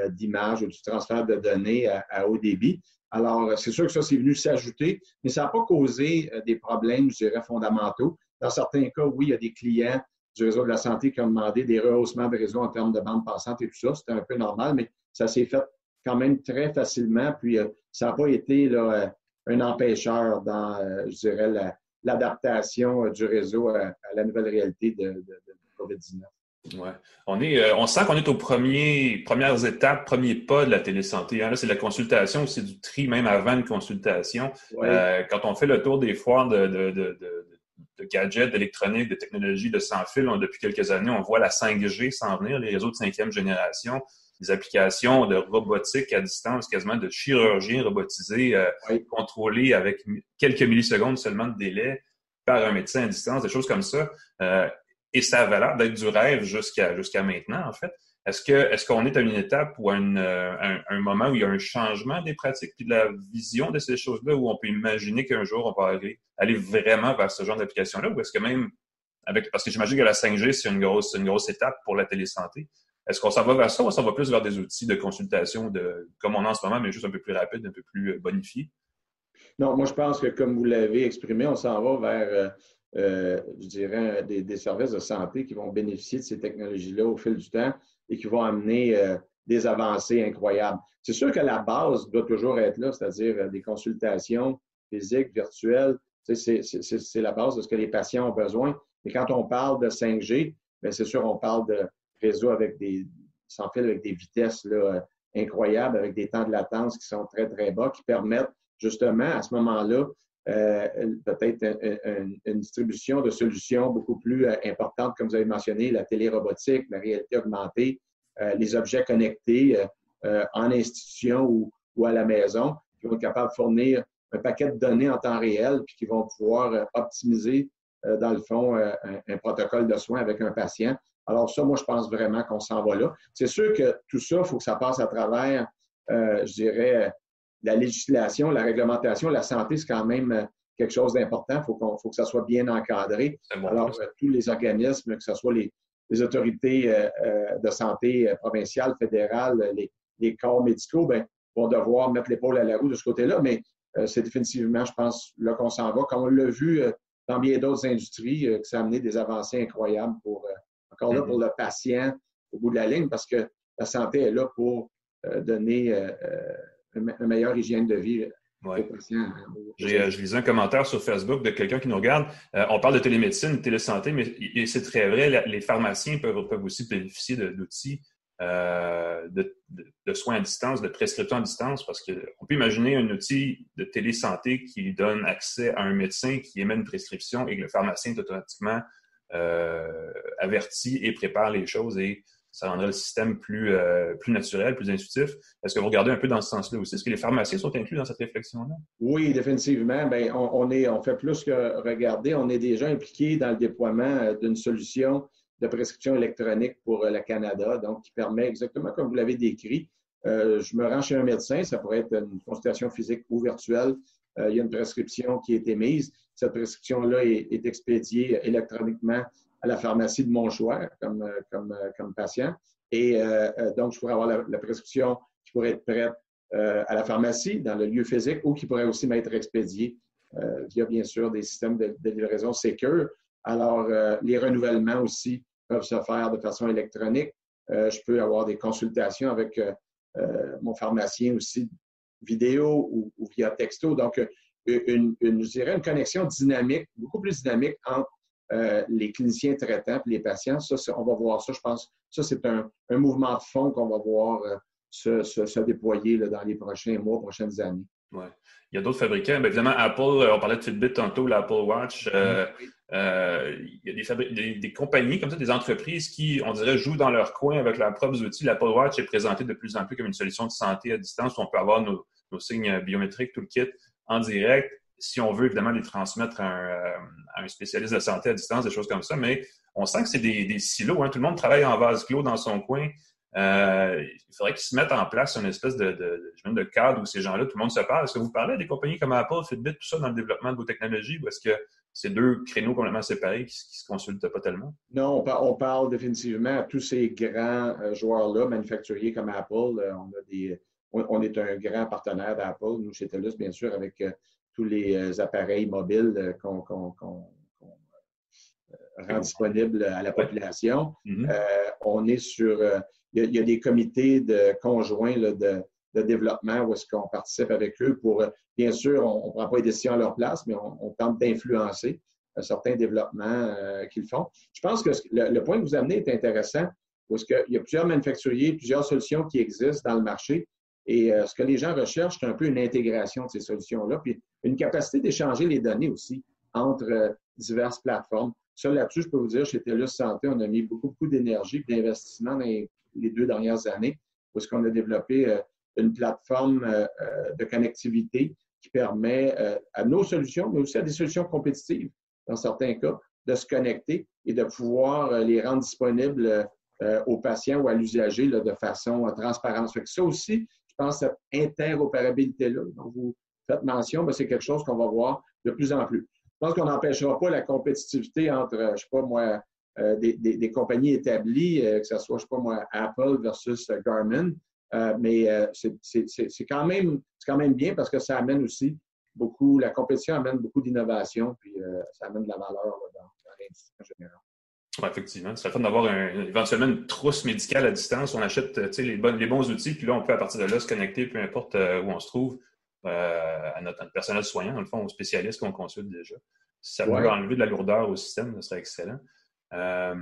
d'images ou du transfert de données à, haut débit. Alors, c'est sûr que ça, c'est venu s'ajouter, mais ça n'a pas causé des problèmes, je dirais, fondamentaux. Dans certains cas, oui, il y a des clients du réseau de la santé qui ont demandé des rehaussements de réseau en termes de bande passante et tout ça. C'était un peu normal, mais ça s'est fait quand même très facilement. Puis, ça n'a pas été là, un empêcheur dans, je dirais, l'adaptation du réseau à, la nouvelle réalité de, de COVID-19. Ouais. On, est, euh, on sent qu'on est aux premiers, premières étapes, premiers pas de la télésanté. Hein. Là, c'est la consultation, c'est du tri même avant une consultation. Euh, quand on fait le tour des foires de, de, de, de gadgets, d'électronique, de technologies de sans fil, depuis quelques années, on voit la 5G s'en venir, les réseaux de cinquième génération, des applications de robotique à distance, quasiment de chirurgie robotisée, euh, contrôlée avec quelques millisecondes seulement de délai par un médecin à distance, des choses comme ça. Euh, et ça avait l'air d'être du rêve jusqu'à jusqu'à maintenant, en fait. Est-ce est-ce qu'on est à une étape ou à euh, un, moment où il y a un changement des pratiques puis de la vision de ces choses-là, où on peut imaginer qu'un jour on va aller, vraiment vers ce genre d'application-là, ou est-ce que même avec parce que j'imagine que la 5G c'est une grosse une grosse étape pour la télésanté. Est-ce qu'on s'en va vers ça ou on s'en va plus vers des outils de consultation de comme on a en ce moment, mais juste un peu plus rapide, un peu plus euh, bonifié? Non, moi je pense que comme vous l'avez exprimé, on s'en va vers euh, je dirais, des, services de santé qui vont bénéficier de ces technologies-là au fil du temps et qui vont amener euh, des avancées incroyables. C'est sûr que la base doit toujours être là, c'est-à-dire euh, des consultations physiques, virtuelles. C'est la base de ce que les patients ont besoin. Mais quand on parle de 5G, bien, c'est sûr, on parle de réseaux avec des, sans fil avec des vitesses là, incroyables, avec des temps de latence qui sont très, très bas, qui permettent justement à ce moment-là euh, peut-être une, distribution de solutions beaucoup plus euh, importantes, comme vous avez mentionné, la télérobotique, la réalité augmentée, euh, les objets connectés en institution ou, ou, à la maison, qui vont être capables de fournir un paquet de données en temps réel, puis qui vont pouvoir optimiser, dans le fond, un, protocole de soins avec un patient. Alors ça, moi, je pense vraiment qu'on s'en va là. C'est sûr que tout ça, il faut que ça passe à travers, je dirais, la législation, la réglementation, la santé, c'est quand même euh, quelque chose d'important. Il faut, faut, que ça soit bien encadré. Alors, euh, tous les organismes, que ce soit les, autorités euh, de santé provinciales, fédérales, les, corps médicaux, ben, vont devoir mettre l'épaule à la roue de ce côté-là. Mais c'est définitivement, je pense, là qu'on s'en va. Comme on l'a vu dans bien d'autres industries, que ça a amené des avancées incroyables pour, encore là, mm-hmm. pour le patient au bout de la ligne, parce que la santé est là pour donner une meilleure hygiène de vie. Ouais. Hein, euh, je lisais un commentaire sur Facebook de quelqu'un qui nous regarde. Euh, on parle de télémédecine, de télésanté, mais c'est très vrai, les pharmaciens peuvent, peuvent aussi bénéficier d'outils euh, de, de, soins à distance, de prescription à distance, parce qu'on peut imaginer un outil de télésanté qui donne accès à un médecin qui émet une prescription et que le pharmacien est automatiquement averti et prépare les choses et ça rendrait le système plus, euh, plus naturel, plus intuitif. Est-ce que vous regardez un peu dans ce sens-là aussi? Est-ce que les pharmaciens sont inclus dans cette réflexion-là? Oui, définitivement. Bien, on, est, on fait plus que regarder. On est déjà impliqué dans le déploiement euh, d'une solution de prescription électronique pour euh, le Canada, donc qui permet exactement comme vous l'avez décrit. je me rends chez un médecin, ça pourrait être une consultation physique ou virtuelle. il y a une prescription qui est émise. Cette prescription-là est, est expédiée électroniquement la pharmacie de mon choix comme, euh, euh, comme patient. Et euh, donc, je pourrais avoir la, prescription qui pourrait être prête à la pharmacie, dans le lieu physique, ou qui pourrait aussi m'être expédiée via, bien sûr, des systèmes de, livraison sécure. Alors, les renouvellements aussi peuvent se faire de façon électronique. je peux avoir des consultations avec mon pharmacien aussi, vidéo ou, via texto. Donc, une, je dirais une connexion dynamique, beaucoup plus dynamique entre euh, les cliniciens traitants et les patients. Ça, on va voir ça, je pense. Ça, c'est un, mouvement de fond qu'on va voir euh, se, déployer dans les prochains mois, prochaines années. Ouais. Il y a d'autres fabricants. Bien, évidemment, Apple, euh, on parlait de Fitbit tantôt, l'Apple Watch. il y a des, des, compagnies comme ça, des entreprises qui, on dirait, jouent dans leur coin avec leurs propres outils. L'Apple Watch est présenté de plus en plus comme une solution de santé à distance où on peut avoir nos, nos signes biométriques, tout le kit en direct si on veut évidemment les transmettre euh, à un, spécialiste de santé à distance, des choses comme ça, mais on sent que c'est des, silos. Hein. Tout le monde travaille en vase clos dans son coin. Euh, il faudrait qu'ils se mettent en place une espèce de, de, cadre où ces gens-là, tout le monde se parle. Est-ce que vous parlez des compagnies comme Apple, Fitbit, tout ça dans le développement de vos technologies ou est-ce que c'est deux créneaux complètement séparés qui ne se consultent pas tellement? Non, on, parle définitivement à tous ces grands euh, joueurs-là, manufacturiers comme Apple. on a des, on, est un grand partenaire d'Apple, nous, chez TELUS, bien sûr, avec tous les appareils mobiles qu'on rend disponibles à la population. Mm-hmm. on est sur, il y, a, des comités de conjoints de, développement où est-ce qu'on participe avec eux pour, bien sûr, on ne prend pas les décisions à leur place, mais on, tente d'influencer certains développements qu'ils font. Je pense que le, point que vous amenez est intéressant parce qu'il y a plusieurs manufacturiers, plusieurs solutions qui existent dans le marché. Et ce que les gens recherchent, c'est un peu une intégration de ces solutions-là, puis une capacité d'échanger les données aussi entre diverses plateformes. Ça, là-dessus, je peux vous dire, chez TELUS Santé, on a mis beaucoup, beaucoup d'énergie et d'investissement dans les, deux dernières années, parce qu'on a développé une plateforme de connectivité qui permet à nos solutions, mais aussi à des solutions compétitives, dans certains cas, de se connecter et de pouvoir les rendre disponibles aux patients ou à l'usager de façon transparente. ça aussi, pense, cette interopérabilité-là dont vous faites mention, c'est quelque chose qu'on va voir de plus en plus. Je pense qu'on n'empêchera pas la compétitivité entre, je ne sais pas moi, euh, des, compagnies établies, euh, que ce soit, je sais pas moi, Apple versus euh, Garmin. mais c'est quand, même, quand même bien parce que ça amène aussi beaucoup, la compétition amène beaucoup d'innovation, puis ça amène de la valeur dans, l'industrie en général. Effectivement. Ce serait fun d'avoir éventuellement une trousse médicale à distance. On achète les, les bons outils, puis là, on peut à partir de là se connecter, peu importe où on se trouve, euh, à, notre, personnel soignant, dans le fond, aux spécialistes qu'on consulte déjà. Si ça peut enlever de la lourdeur au système, ce serait excellent. Euh,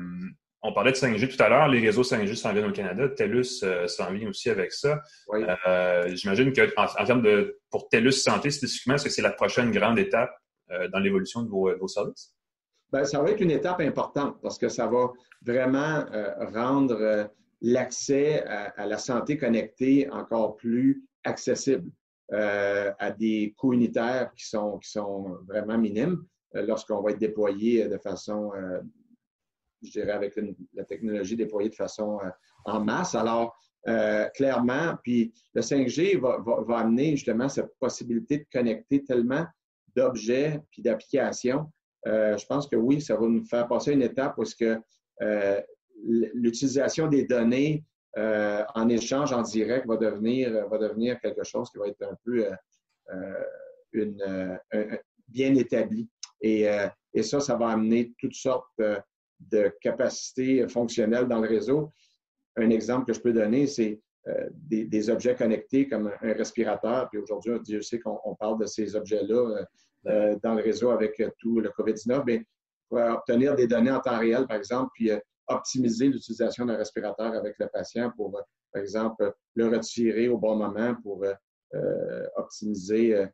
on parlait de 5G tout à l'heure. Les réseaux 5G s'en viennent au Canada. TELUS euh, s'en vient aussi avec ça. J'imagine qu'en en termes de pour TELUS Santé spécifiquement, est-ce que c'est la prochaine grande étape dans l'évolution de vos, services? Bien, ça va être une étape importante parce que ça va vraiment rendre l'accès à, la santé connectée encore plus accessible. Euh, à des coûts unitaires qui sont, qui sont vraiment minimes euh, lorsqu'on va être déployé de façon, euh, je dirais, avec la technologie déployée de façon en masse. Alors, clairement, puis le 5G va, va, amener justement cette possibilité de connecter tellement d'objets puis d'applications. Je pense que oui, ça va nous faire passer une étape parce que l'utilisation des données euh, en échange, en direct, va devenir, euh, va devenir quelque chose qui va être un peu euh, une, bien établi. Et, et, ça, ça va amener toutes sortes de capacités fonctionnelles dans le réseau. Un exemple que je peux donner, c'est des, objets connectés comme un, respirateur. Puis aujourd'hui, je sais qu'on parle de ces objets-là dans le réseau avec tout le COVID-19. Mais pour obtenir des données en temps réel, par exemple, puis optimiser l'utilisation d'un respirateur avec le patient pour, euh, par exemple, le retirer au bon moment pour euh, euh, optimiser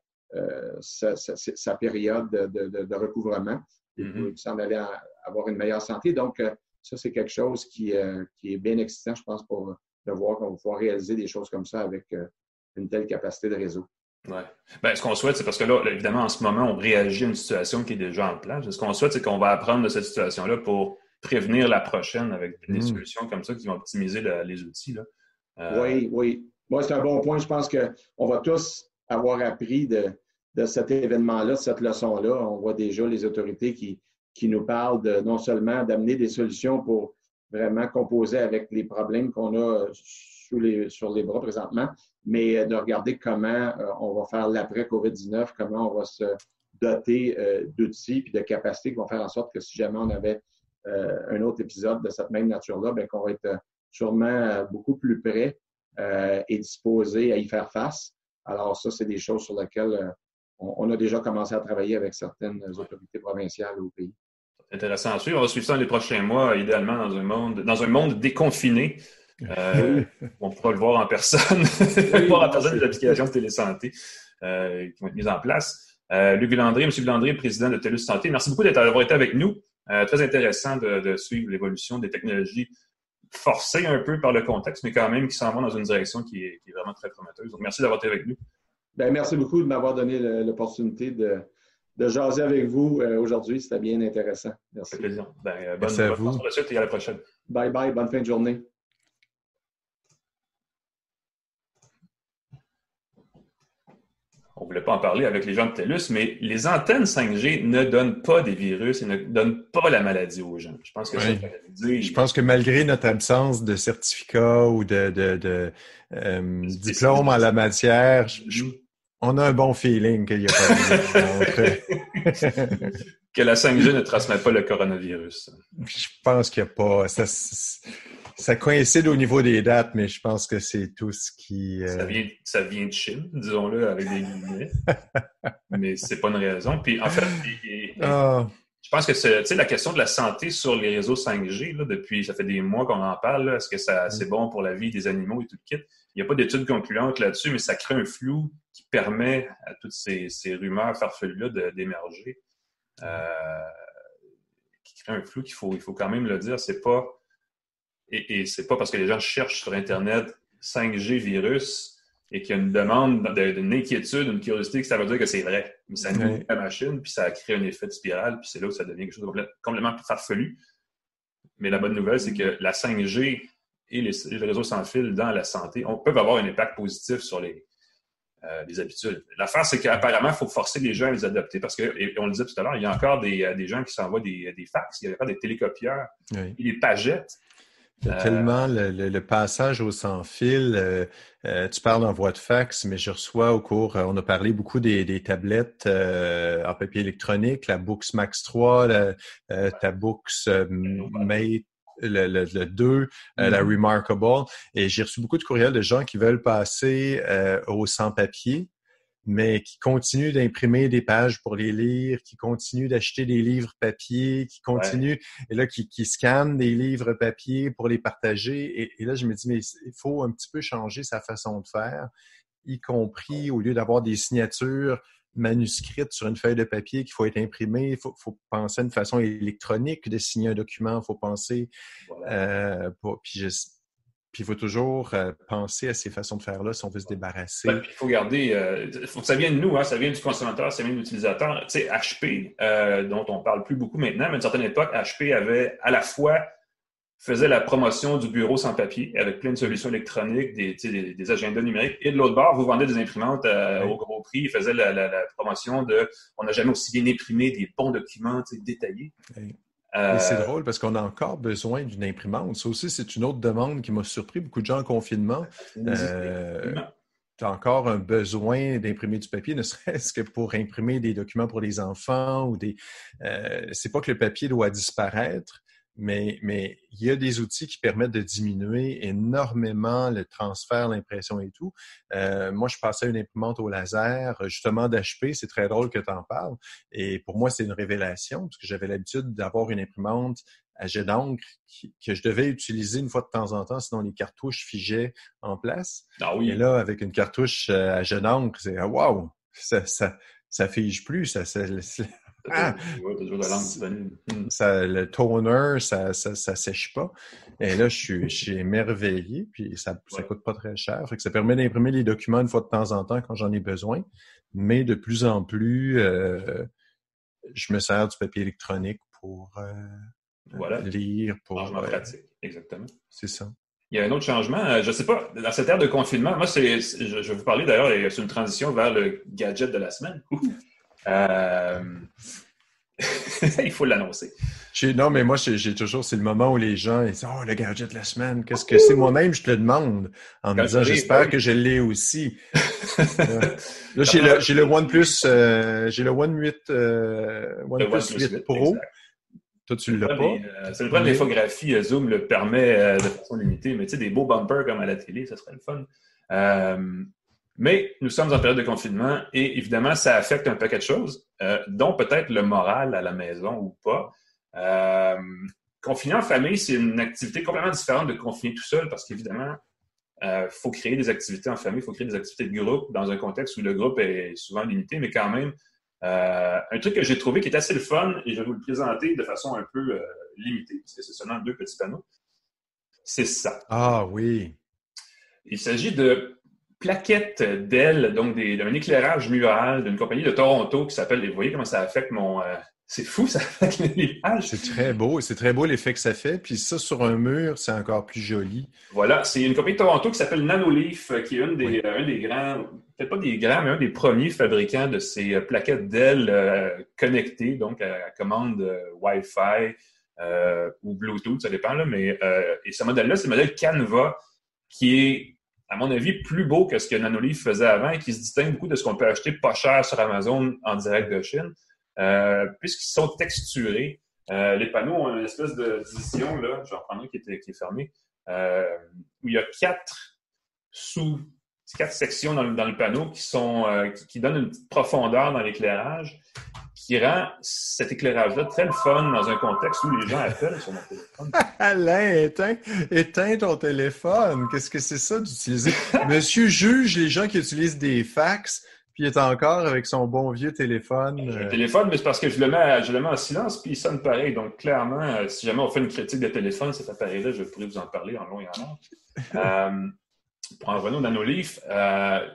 sa, période de, recouvrement et s'en aller avoir une meilleure santé. Donc, ça, c'est quelque chose qui, qui, est bien excitant, je pense, pour de voir qu'on va pouvoir réaliser des choses comme ça avec une telle capacité de réseau. Oui. Ben, ce qu'on souhaite, c'est parce que là, évidemment, en ce moment, on réagit à une situation qui est déjà en place. Ce qu'on souhaite, c'est qu'on va apprendre de cette situation-là pour prévenir la prochaine avec des hmm. solutions comme ça qui vont optimiser les outils. Là. Euh, oui, oui. Moi, c'est un bon point. Je pense qu'on va tous avoir appris de, cet événement-là, de cette leçon-là. On voit déjà les autorités qui, qui nous parlent de, non seulement d'amener des solutions pour vraiment composer avec les problèmes qu'on a sur les bras présentement, mais de regarder comment euh, on va faire l'après-COVID-19, comment on va se doter euh, d'outils et de capacités qui vont faire en sorte que si jamais on avait euh, un autre épisode de cette même nature-là, ben, qu'on va être sûrement euh, beaucoup plus euh, et disposé à y faire face. Alors ça, c'est des choses sur lesquelles on, a déjà commencé à travailler avec certaines autorités provinciales au pays. Intéressant à suivre. On va suivre ça dans les prochains mois, idéalement dans un monde, dans un monde déconfiné. On pourra le voir en personne, oui, voir en personne les applications de télésanté qui vont être mises en place. Luc Landry, M. Landry, président de TELUS Santé, merci beaucoup d'avoir été avec nous. Euh, très intéressant de, suivre l'évolution des technologies forcées un peu par le contexte, mais quand même qui s'en vont dans une direction qui est, vraiment très prometteuse. Donc, merci d'avoir été avec nous. Bien, merci beaucoup de m'avoir donné l'opportunité de, jaser avec vous euh, aujourd'hui. C'était bien intéressant. Merci. plaisir. Ben, euh, bonne, merci à vous. Pour la suite et à la prochaine. Bye bye. Bonne fin de journée. On voulait pas en parler avec les gens de TELUS, mais les antennes 5G ne donnent pas des virus et ne donnent pas la maladie aux gens. Je pense que Je pense que malgré notre absence de certificat ou de, de, euh, diplôme en la matière, on a un bon feeling qu'il n'y a pas de Que la 5G ne transmet pas le coronavirus. Je pense qu'il n'y a pas. Ça, ça coïncide au niveau des dates, mais je pense que c'est tout ce qui. Euh, ça, vient, ça vient de Chine, disons-le, avec des guillemets. mais c'est pas une raison. Puis en fait, ah. je pense que c'est la question de la santé sur les réseaux 5G, là, depuis ça fait des mois qu'on en parle. Est-ce que ça c'est bon pour la vie des animaux et tout le kit? Il n'y a pas d'études concluantes là-dessus, mais ça crée un flou qui permet à toutes ces, ces rumeurs farfelues-là d'émerger. Euh, qui crée un flou qu'il faut, il faut quand même le dire. C'est pas et, et c'est pas parce que les gens cherchent sur Internet 5G virus et qu'il y a une demande d'une inquiétude, une curiosité, que ça veut dire que c'est vrai. Mais ça nourrit la machine, puis ça crée un effet de spirale, puis c'est là où ça devient quelque chose de complètement farfelu. Mais la bonne nouvelle, c'est que la 5G et les, réseaux sans fil dans la santé on, peuvent avoir un impact positif sur les, euh, les habitudes. L'affaire, c'est qu'apparemment, il faut forcer les gens à les adopter parce que, et on le disait tout à l'heure, il y a encore des, des gens qui s'envoient des, des, fax, il y a encore des télécopieurs et des pagettes il y a tellement le, passage au sans fil. Euh, euh, tu parles en voix de fax, mais je reçois au cours, euh, on a parlé beaucoup des, tablettes en papier électronique, la Books Max 3, la, ta Books Mate le, le, 2, la mm-hmm. Remarkable. Et j'ai reçu beaucoup de courriels de gens qui veulent passer au sans-papier mais qui continuent d'imprimer des pages pour les lire, qui continuent d'acheter des livres papier, qui continuent, et là, qui, qui scannent des livres papier pour les partager. Et, là, je me dis, mais il faut un petit peu changer sa façon de faire, y compris au lieu d'avoir des signatures manuscrites sur une feuille de papier qu'il faut être imprimé, il faut, faut, penser à une façon électronique de signer un document, il faut penser, euh, pour, puis je, puis il faut toujours euh, penser à ces façons de faire-là si on veut se débarrasser. il faut garder, euh, ça vienne de nous, hein, ça vient du consommateur, ça vient de l'utilisateur. Tu sais, HP, euh, dont on parle plus beaucoup maintenant, mais à une certaine époque, HP avait à la fois faisait la promotion du bureau sans papier avec plein de solutions électroniques, des, des, agendas numériques. Et de l'autre bord, vous vendez des imprimantes au gros prix. Il faisait la, promotion de on n'a jamais aussi bien imprimé des bons documents détaillés. C'est euh, drôle parce qu'on a encore besoin d'une imprimante. Ça aussi, c'est une autre demande qui m'a surpris. Beaucoup de gens en confinement. Euh, tu as encore un besoin d'imprimer du papier, ne serait-ce que pour imprimer des documents pour les enfants ou des. Euh, c'est pas que le papier doit disparaître, mais, mais il y a des outils qui permettent de diminuer énormément le transfert, l'impression et tout. Euh, moi, je passais une imprimante au laser, justement d'HP, c'est très drôle que tu en parles. Et pour moi, c'est une révélation, parce que j'avais l'habitude d'avoir une imprimante à jet d'encre que je devais utiliser une fois de temps en temps, sinon les cartouches figeaient en place. Ah oui. Et là, avec une cartouche euh, à jet d'encre, c'est wow, ça, ça, ça fige plus, ça, ça, ah! Hmm. ça, le toner, ça, ça, ça, sèche pas. Et là, je suis, je suis émerveillé, puis ça ne coûte pas très cher. Fait que ça permet d'imprimer les documents une fois de temps en temps quand j'en ai besoin. Mais de plus en plus, euh, je me sers du papier électronique pour euh, lire. Pour, changement pratique, exactement. C'est ça. Il y a un autre changement. Euh, je ne sais pas, dans cette ère de confinement, moi, c'est, je, je vais vous parler d'ailleurs, c'est une transition vers le gadget de la semaine. Euh, il faut l'annoncer. Non, mais moi, j'ai toujours, c'est le moment où les gens disent Oh, le gadget de la semaine, qu'est-ce que c'est? Moi-même, je te le demande en me disant J'espère que je l'ai aussi. là, j'ai le, j'ai le OnePlus, euh, j'ai le One 8, euh, OnePlus 8, Pro. Toi, tu l'as pas? Euh, c'est le problème, l'infographie euh, Zoom le permet de façon limitée, mais tu sais, des beaux bumpers comme à la télé, ça serait le fun. Mais nous sommes en période de confinement et évidemment, ça affecte un paquet de choses, euh, dont peut-être le moral à la maison ou pas. Euh, confiner en famille, c'est une activité complètement différente de confiner tout seul parce qu'évidemment, il euh, faut créer des activités en famille, il faut créer des activités de groupe dans un contexte où le groupe est souvent limité, mais quand même, un truc que j'ai trouvé qui est assez le fun et je vais vous le présenter de façon un peu limitée parce que c'est seulement deux petits panneaux. C'est ça. Ah oui. Il s'agit de plaquettes d'ailes, donc d'un éclairage mural d'une compagnie de Toronto qui s'appelle, vous voyez comment ça affecte mon, euh, C'est fou, ça fait l'image. C'est très beau. C'est très beau l'effet que ça fait. Puis ça, sur un mur, c'est encore plus joli. Voilà. C'est une compagnie de Toronto qui s'appelle Nanoleaf, euh, qui est une des, un des grands, peut-être pas des grands, mais un des premiers fabricants de ces plaquettes d'ailes connectées, donc à, commande Wi-Fi ou Bluetooth, ça dépend. Là, mais, et ce modèle-là, c'est le modèle Canva, qui est à mon avis, plus beau que ce que Nanoleaf faisait avant et qui se distingue beaucoup de ce qu'on peut acheter pas cher sur Amazon en direct de Chine, euh, puisqu'ils sont texturés. Euh, les panneaux ont une espèce de division, là, j'en prends un qui, qui est fermé, euh, où il y a quatre sous, quatre sections dans le, dans le panneau qui sont qui, qui, donnent une petite profondeur dans l'éclairage qui rend cet éclairage-là très le fun dans un contexte où les gens appellent sur mon téléphone. Alain, éteins, éteins ton téléphone. Qu'est-ce que c'est ça d'utiliser? Monsieur juge les gens qui utilisent des fax, puis il est encore avec son bon vieux téléphone. Le téléphone, mais c'est parce que je le, mets, je le mets en silence, puis il sonne pareil. Donc, clairement, euh, si jamais on fait une critique de téléphone, cet appareil-là, je pourrais vous en parler en long et en large. euh, pour en revenir dans nos livres, euh,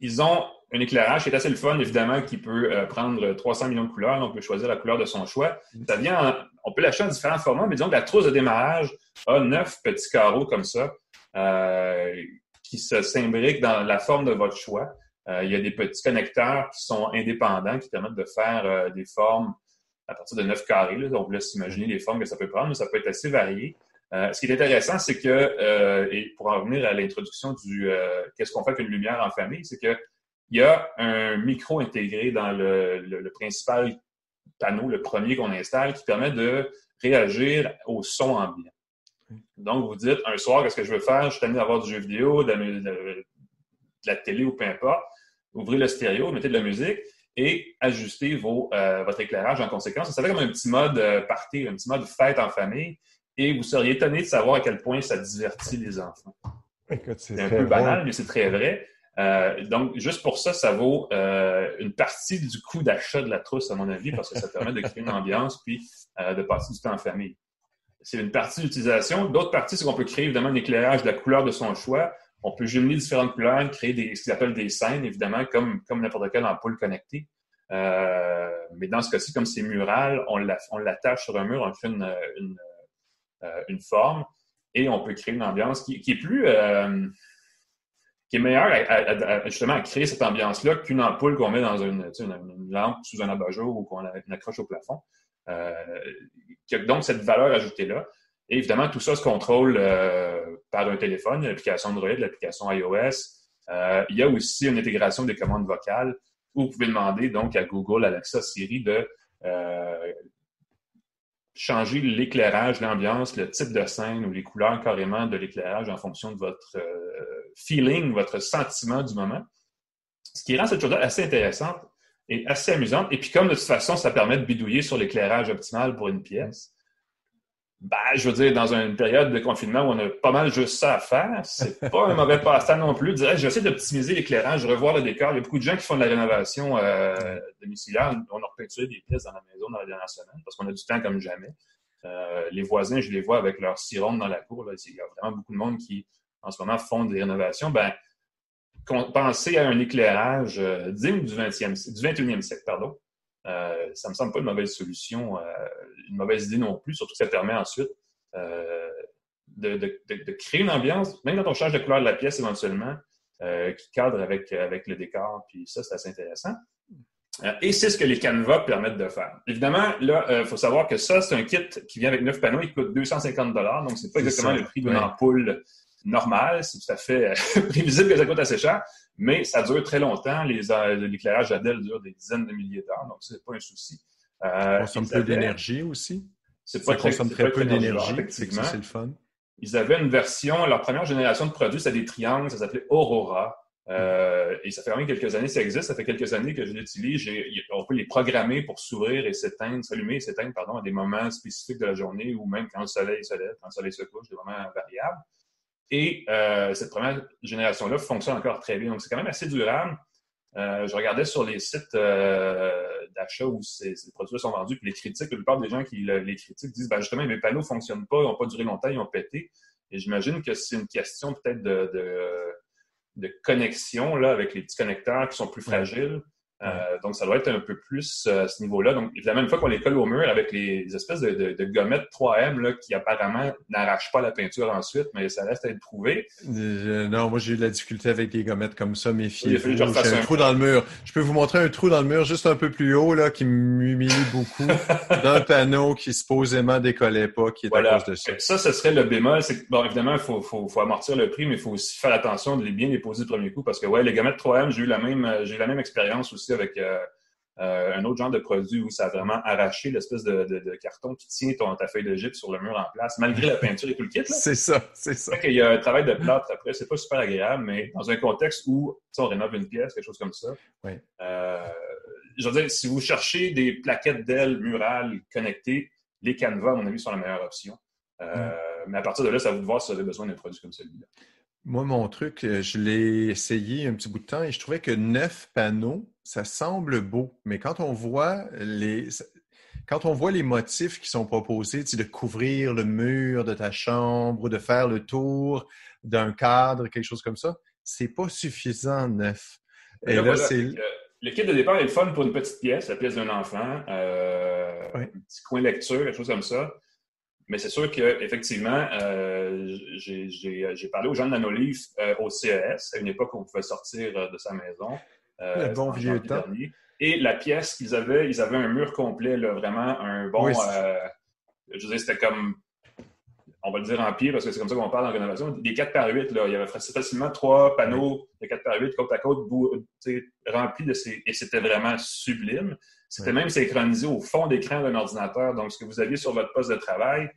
ils ont un éclairage qui est assez le fun, évidemment, qui peut euh, prendre 300 millions de couleurs. On peut choisir la couleur de son choix. Ça vient on peut l'acheter en différents formats, mais disons que la trousse de démarrage a neuf petits carreaux comme ça euh, qui se s'imbriquent dans la forme de votre choix. Euh, il y a des petits connecteurs qui sont indépendants, qui permettent de faire des formes à partir de neuf carrés. Là. On vous laisse imaginer les formes que ça peut prendre, mais ça peut être assez varié. Ce qui est intéressant, c'est que, et pour en revenir à l'introduction du qu'est-ce qu'on fait avec une lumière en famille, c'est que il y a un micro intégré dans le, principal panneau, le premier qu'on installe, qui permet de réagir au son ambiant. Donc, vous dites, un soir, qu'est-ce que je veux faire? Je suis amené à avoir du jeu vidéo, de la, télé ou peu importe. Ouvrez le stéréo, mettez de la musique et ajustez vos, euh, votre éclairage en conséquence. Ça fait comme un petit mode euh, party, un petit mode fête en famille. Et vous seriez étonné de savoir à quel point ça divertit les enfants. C'est un peu banal, mais c'est très vrai. Euh, donc, juste pour ça, ça vaut euh, une partie du coût d'achat de la trousse, à mon avis, parce que ça permet de créer une ambiance puis euh, de passer du temps en famille. C'est une partie d'utilisation. D'autres parties, c'est qu'on peut créer évidemment un éclairage de la couleur de son choix. On peut jumeler différentes couleurs, créer des, ce qu'ils appellent des scènes, évidemment, comme, comme n'importe quelle ampoule connectée. mais dans ce cas-ci, comme c'est mural, on l'attache sur un mur, on fait une, une, une, forme et on peut créer une ambiance qui, est plus qui est meilleur à, justement à créer cette ambiance-là qu'une ampoule qu'on met dans une, lampe sous un abat-jour ou qu'on accroche au plafond. Euh, qui a donc cette valeur ajoutée-là. Et évidemment, tout ça se contrôle euh, par un téléphone, l'application Android, l'application iOS. Euh, il y a aussi une intégration des commandes vocales où vous pouvez demander donc à Google, Alexa, Siri de euh, changer l'éclairage, l'ambiance, le type de scène ou les couleurs carrément de l'éclairage en fonction de votre euh, feeling, votre sentiment du moment. Ce qui rend cette chose-là assez intéressante et assez amusante. Et puis comme de toute façon, ça permet de bidouiller sur l'éclairage optimal pour une pièce, ben, je veux dire, dans une période de confinement où on a pas mal juste ça à faire, c'est pas un mauvais passe-temps non plus. Je j'essaie d'optimiser l'éclairage, revoir le décor. Il y a beaucoup de gens qui font de la rénovation euh, domiciliaire. On a repeinturé des pièces dans la maison dans la dernière semaine parce qu'on a du temps comme jamais. Euh, les voisins, je les vois avec leurs sirènes dans la cour. Là. Il y a vraiment beaucoup de monde qui, en ce moment, font des rénovations. Ben, pensez à un éclairage euh, digne du, 20e, du 21e siècle, pardon. Euh, ça me semble pas une mauvaise solution, euh, une mauvaise idée non plus, surtout que ça permet ensuite euh, de, de, de, créer une ambiance, même quand on change de couleur de la pièce éventuellement, euh, qui cadre avec, avec le décor, puis ça, c'est assez intéressant. Et c'est ce que les canevas permettent de faire. Évidemment, là, il faut savoir que ça, c'est un kit qui vient avec neuf panneaux, il coûte 250 donc c'est pas exactement le prix d'une ampoule normale. C'est tout à fait prévisible que ça coûte assez cher mais ça dure très longtemps. L'éclairage Adèle dure des dizaines de milliers d'heures, donc c'est pas un souci. Euh, ça consomme peu d'énergie aussi? C'est pas ça consomme très, peu d'énergie, c'est le fun. Ils avaient une version, leur première génération de produits, c'était des triangles, ça s'appelait Aurora. Euh, et ça fait quand même quelques années que ça existe. Ça fait quelques années que je l'utilise. On peut les programmer pour s'ouvrir et s'éteindre, s'allumer et s'éteindre, pardon, à des moments spécifiques de la journée ou même quand le soleil se lève, quand le soleil se couche, des moments variables. Et euh, cette première génération-là fonctionne encore très bien. Donc, c'est quand même assez durable. Euh, je regardais sur les sites euh, d'achat où ces, produits sont vendus, puis les critiques, la plupart des gens qui les critiquent disent ben, justement, mes panneaux ne fonctionnent pas, ils n'ont pas duré longtemps, ils ont pété. Et j'imagine que c'est une question peut-être de, de, connexion là, avec les petits connecteurs qui sont plus fragiles. Euh, donc, ça doit être un peu plus euh, à ce niveau-là. Donc, évidemment, une fois qu'on les colle au mur avec les, espèces de, de, gommettes 3M là, qui apparemment n'arrachent pas la peinture ensuite, mais ça reste à être prouvé. non, moi, j'ai eu de la difficulté avec des gommettes comme ça, méfiez J'ai un, trou dans le mur. Je peux vous montrer un trou dans le mur juste un peu plus haut là, qui m'humilie beaucoup d'un panneau qui supposément décollait pas, qui est à cause de ça. Ça, ce serait le bémol. C'est bon, évidemment, il faut, faut, faut, amortir le prix, mais il faut aussi faire attention de les bien les poser du premier coup parce que, ouais, les gommettes 3M, j'ai eu la même, j'ai eu la même expérience aussi avec euh, euh, un autre genre de produit où ça a vraiment arraché l'espèce de, carton qui tient ton, ta feuille de gypse sur le mur en place, malgré la peinture et tout le kit. C'est ça, c'est ça. Il y a un travail de plâtre après, c'est pas super agréable, mais dans un contexte où on rénove une pièce, quelque chose comme ça. Oui. Euh, je veux dire, si vous cherchez des plaquettes d'ailes murales connectées, les canevas, à mon avis, sont la meilleure option. Mm. Mais à partir de là, ça vous de voir si vous avez besoin d'un produit comme celui-là. Moi, mon truc, euh, je l'ai essayé un petit bout de temps et je trouvais que neuf panneaux, ça semble beau. Mais quand on voit les, quand on voit les motifs qui sont proposés, de couvrir le mur de ta chambre ou de faire le tour d'un cadre, quelque chose comme ça, c'est pas suffisant neuf. Et là, c'est... Le kit de départ est le fun pour une petite pièce, la pièce d'un enfant, euh, un petit coin lecture, quelque chose comme ça. Mais c'est sûr qu'effectivement, euh, j'ai parlé aux gens de Nanolive euh, au CES, à une époque où on pouvait sortir euh, de sa maison. Euh, Le bon vieux temps. Et la pièce qu'ils avaient, ils avaient un mur complet, là, vraiment un bon. je veux dire, c'était comme. On va le dire en pied parce que c'est comme ça qu'on parle en rénovation. Des 4 par 8, là, il y avait facilement trois panneaux de 4 par 8 côte à côte remplis de ces. Et c'était vraiment sublime. C'était même synchronisé au fond d'écran d'un ordinateur. Donc, ce que vous aviez sur votre poste de travail,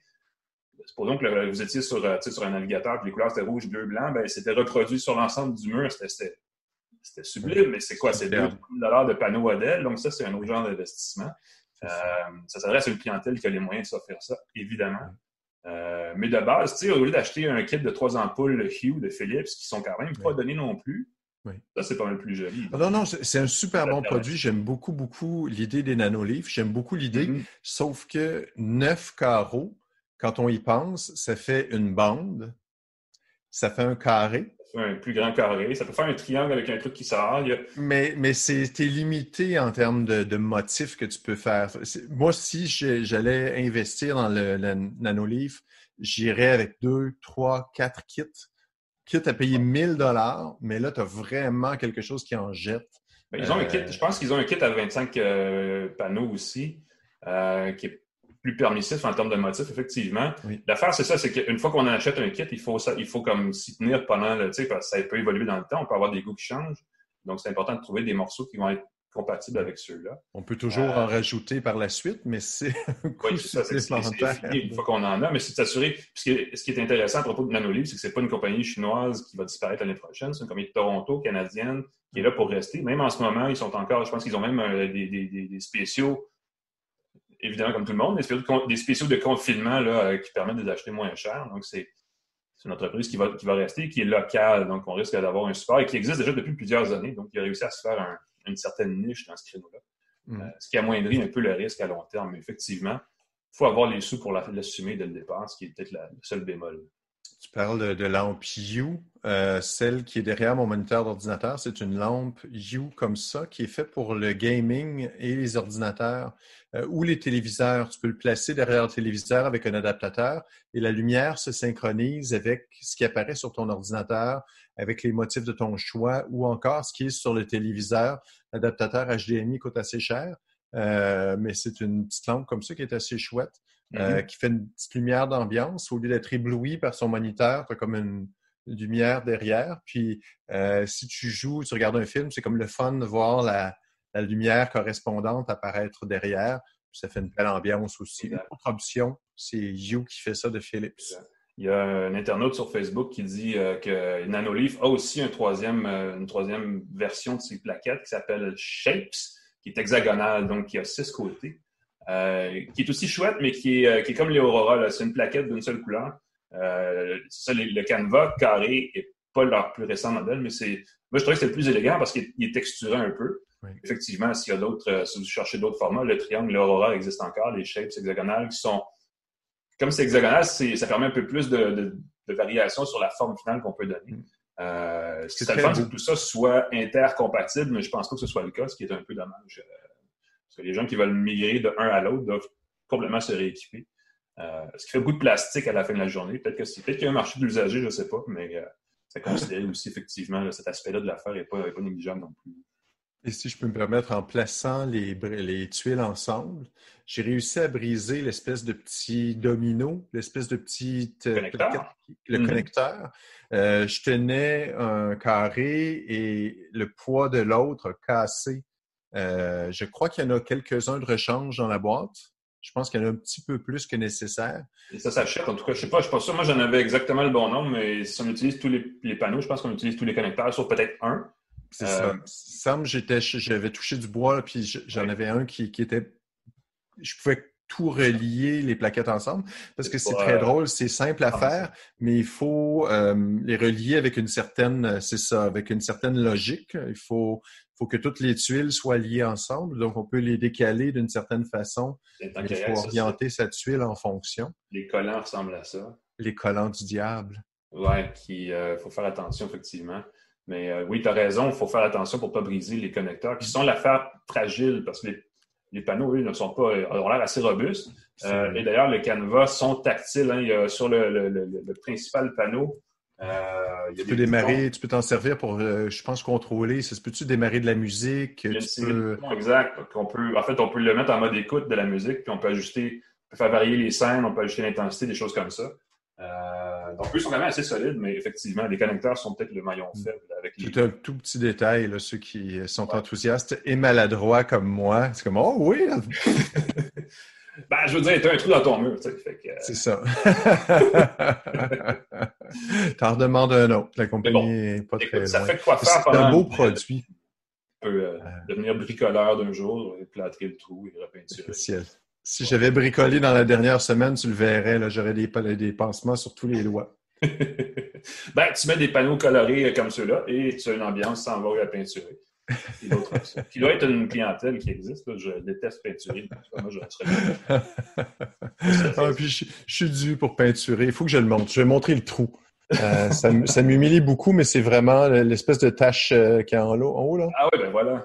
supposons que vous étiez sur, euh, sur un navigateur, et les couleurs étaient rouge, bleu, blanc, ben, c'était reproduit sur l'ensemble du mur. C'était sublime, mais c'est quoi? C'est 2 de panneaux modèles. Donc, ça, c'est un autre genre d'investissement. Euh, ça s'adresse à une clientèle qui a les moyens de s'offrir ça, évidemment. Euh, mais de base, au lieu d'acheter un kit de trois ampoules Hue de Philips, qui sont quand même pas donnés non plus, ça, c'est pas mal plus joli. Ah non, non, c'est un super bon produit. J'aime beaucoup, beaucoup l'idée des nanolivres. J'aime beaucoup l'idée, mm-hmm. sauf que neuf carreaux, quand on y pense, ça fait une bande, ça fait un carré. Ça fait un plus grand carré. Ça peut faire un triangle avec un truc qui sort. Mais, mais c'est limité en termes de, motifs que tu peux faire. Moi, si j'allais investir dans le, le nanolivre, j'irais avec deux, trois, quatre kits quitte à payer 1000 dollars, mais là, tu as vraiment quelque chose qui en jette. Ben, ils ont un kit, euh, je pense qu'ils ont un kit à 25 euh, panneaux aussi, euh, qui est plus permissif en termes de motifs, effectivement. L'affaire, c'est ça, c'est qu'une fois qu'on achète un kit, il faut, ça, il faut comme s'y tenir pendant le, tu sais, parce que ça peut évoluer dans le temps, on peut avoir des goûts qui changent. Donc, c'est important de trouver des morceaux qui vont être compatible avec ceux-là. On peut toujours en euh, rajouter par la suite, mais c'est un oui, ça, c'est une fois qu'on en a, mais c'est de s'assurer. Ce qui est intéressant à propos de Nanolive, c'est que ce n'est pas une compagnie chinoise qui va disparaître l'année prochaine, c'est une compagnie de Toronto, canadienne, qui est là pour rester. Même en ce moment, ils sont encore, je pense qu'ils ont même euh, des, spéciaux, évidemment comme tout le monde, des spéciaux de, confinement là, euh, qui permettent de les acheter moins cher. Donc, c'est une entreprise qui va, qui va rester, qui est locale, donc on risque d'avoir un support et qui existe déjà depuis plusieurs années. Donc, il a réussi à se faire un, une certaine niche dans ce créneau-là. Mm. Euh, ce qui amoindrit un peu le risque à long terme. Mais effectivement, il faut avoir les sous pour l'assumer dès le départ, ce qui est peut-être le seul bémol. Tu parles de, lampe U. Euh, celle qui est derrière mon moniteur d'ordinateur, c'est une lampe U comme ça qui est faite pour le gaming et les ordinateurs euh, ou les téléviseurs. Tu peux le placer derrière le téléviseur avec un adaptateur et la lumière se synchronise avec ce qui apparaît sur ton ordinateur, avec les motifs de ton choix ou encore ce qui est sur le téléviseur. L'adaptateur HDMI coûte assez cher, euh, mais c'est une petite lampe comme ça qui est assez chouette. Euh, mm-hmm. qui fait une petite lumière d'ambiance. Au lieu d'être ébloui par son moniteur, tu as comme une, lumière derrière. Puis euh, si tu joues, tu regardes un film, c'est comme le fun de voir la, lumière correspondante apparaître derrière. ça fait une belle ambiance aussi. L'autre option, c'est You qui fait ça de Philips. Il y a un internaute sur Facebook qui dit que Nanoleaf a aussi un troisième, une troisième version de ses plaquettes qui s'appelle Shapes, qui est hexagonale, donc qui a six côtés. Euh, qui est aussi chouette, mais qui est, euh, qui est comme les Aurora. C'est une plaquette d'une seule couleur. Euh, ça, le Canva carré n'est pas leur plus récent modèle, mais c'est. Moi, je trouve que c'est le plus élégant parce qu'il est texturé un peu. Effectivement, s'il y a d'autres, si vous cherchez d'autres formats, le triangle, l'Aurora existe encore, les shapes hexagonales qui sont. Comme c'est hexagonal, ça permet un peu plus de, de, variation sur la forme finale qu'on peut donner. Euh, ce qui serait fun, c'est que tout ça soit intercompatible, mais je pense pas que ce soit le cas, ce qui est un peu dommage. Euh, parce que les gens qui veulent migrer de un à l'autre doivent complètement se rééquiper. Euh, ce qui fait beaucoup de plastique à la fin de la journée. Peut-être que peut-être qu'il y a un marché de l'usager, je ne sais pas, mais euh, c'est considéré aussi effectivement cet aspect-là de l'affaire n'est pas, pas négligeable non plus. Et si je peux me permettre, en plaçant les, les tuiles ensemble, j'ai réussi à briser l'espèce de petit domino, l'espèce de petit euh, connecteur. le mm-hmm. connecteur. Euh, je tenais un carré et le poids de l'autre a cassé. Euh, je crois qu'il y en a quelques-uns de rechange dans la boîte. Je pense qu'il y en a un petit peu plus que nécessaire. Et ça s'achète, en tout cas. Je ne sais pas, je suis pas sûr. Moi, j'en avais exactement le bon nombre, mais si on utilise tous les panneaux, je pense qu'on utilise tous les connecteurs, sauf peut-être un. C'est ça. Euh, Sam, j'avais touché du bois, puis j'en avais un qui, était. Je pouvais tout relier les plaquettes ensemble parce que c'est très drôle, c'est simple à faire, mais il faut euh, les relier avec une certaine, c'est ça, avec une certaine logique. Il faut, faut que toutes les tuiles soient liées ensemble, donc on peut les décaler d'une certaine façon. Il faut orienter sa tuile en fonction. Les collants ressemblent à ça. Les collants du diable. Ouais, il euh, faut faire attention effectivement. Mais euh, oui, tu as raison, il faut faire attention pour ne pas briser les connecteurs, qui sont l'affaire fragile parce que les, panneaux, eux, ne sont pas, euh, ont l'air assez robustes. Euh, et d'ailleurs, les canevas sont tactiles. Hein. il y a, sur le, principal panneau, tu peux démarrer, tu peux t'en servir pour, je pense, contrôler. Ça peux-tu démarrer de la musique? Il Exact. On peut, en fait, on peut le mettre en mode écoute de la musique, puis on peut ajuster, on peut faire varier les scènes, on peut ajuster l'intensité, des choses comme ça. Euh, donc, eux sont quand même assez solides, mais effectivement, les connecteurs sont peut-être le maillon mm. faible. Avec les... un tout petit détail, là, ceux qui sont enthousiastes et maladroits comme moi. C'est comme, oh oui! ben, je veux dire, tu as un trou dans ton mur. Tu sais, que... C'est ça. T'en redemandes un autre. La compagnie n'est pas très ça fait quoi faire C'est un beau produit. Tu peux euh, devenir bricoleur d'un jour, et plâtrer le trou et repeinturer. Si j'avais bricolé dans la dernière semaine, tu le verrais, j'aurais des, des pansements sur tous les doigts. ben, tu mets des panneaux colorés comme ceux-là et tu as une ambiance sans avoir à peinturer. Qui doit être une clientèle qui existe. Je déteste peinturer. Moi, je ah, puis je, suis dû pour peinturer. Il faut que je le montre. Je vais montrer le trou. Euh, ça, ça m'humilie beaucoup, mais c'est vraiment l'espèce de tache euh, qui est en haut, en haut là. Ah oui, ben voilà.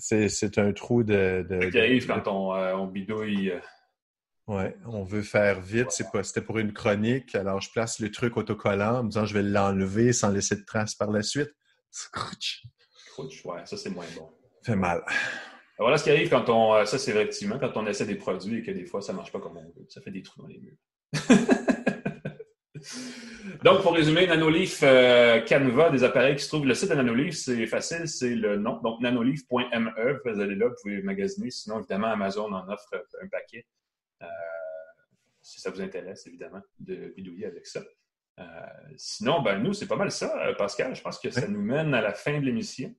C'est un trou de. de qui arrive quand on, euh, on bidouille. Euh. Oui, on veut faire vite. C'était pour une chronique. Alors, je place le truc autocollant en me disant je vais l'enlever sans laisser de traces par la suite. Scrouch. Scrouch, ouais, ça c'est moins bon. Fait mal. Voilà ce qui arrive quand on. Euh, ça, c'est effectivement quand on essaie des produits et que des fois, ça ne marche pas comme on veut. Ça fait des trous dans les murs. Donc, pour résumer, Nanoleaf euh, Canva, des appareils qui se trouvent. Le site de Nanoleaf, c'est facile, c'est le nom. Donc, nanoleaf.me. Vous allez là, vous pouvez magasiner. Sinon, évidemment, Amazon en offre un paquet. Euh, si ça vous intéresse, évidemment, de bidouiller avec ça. Euh, sinon, ben, nous, c'est pas mal ça, Pascal. Je pense que ça nous mène à la fin de l'émission.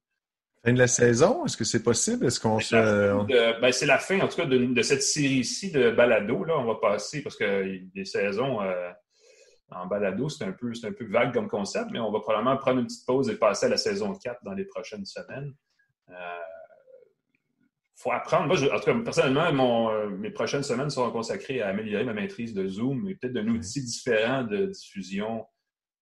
Fin de la saison? Est-ce que c'est possible? Est-ce qu'on se. Ben, c'est la fin, en tout cas, de, cette série-ci de balado. Là, on va passer parce que des saisons en balado, c'est un, peu, un peu vague comme concept, mais on va probablement prendre une petite pause et passer à la saison 4 dans les prochaines semaines. Il euh, faut apprendre. Moi, en tout cas, personnellement, euh, mes prochaines semaines seront consacrées à améliorer ma maîtrise de Zoom et peut-être d'un outil différent de diffusion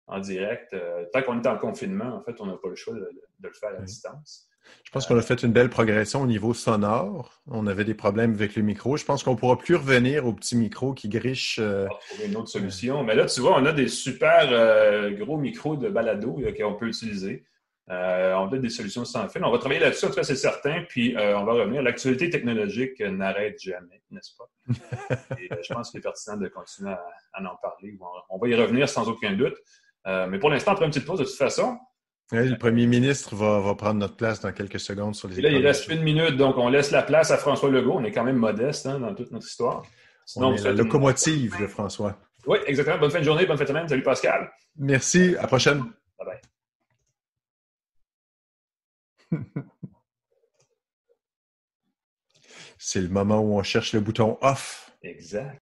en direct. Euh, tant qu'on est en confinement, en fait, on n'a pas le choix de, le faire à distance. Je pense qu'on a fait une belle progression au niveau sonore. On avait des problèmes avec le micro. Je pense qu'on ne pourra plus revenir au petit micro qui griche. Euh, on va trouver une autre solution. Mais là, tu vois, on a des super euh, gros micros de balado qu'on peut utiliser. Euh, on a des solutions sans fil. On va travailler là-dessus, en tout cas, c'est certain. Puis on va revenir. L'actualité technologique n'arrête jamais, n'est-ce pas? Et je pense qu'il est pertinent de continuer à, en parler. On va y revenir sans aucun doute. mais pour l'instant, après une petite pause, de toute façon, le premier ministre va, prendre notre place dans quelques secondes sur les Là, il reste une minute, donc on laisse la place à François Legault. On est quand même modeste hein, dans toute notre histoire. Sinon, la locomotive de François. Oui, exactement. Bonne fin de journée, bonne fin de semaine. Salut Pascal. Merci. À la prochaine. Bye bye. C'est le moment où on cherche le bouton off. Exact.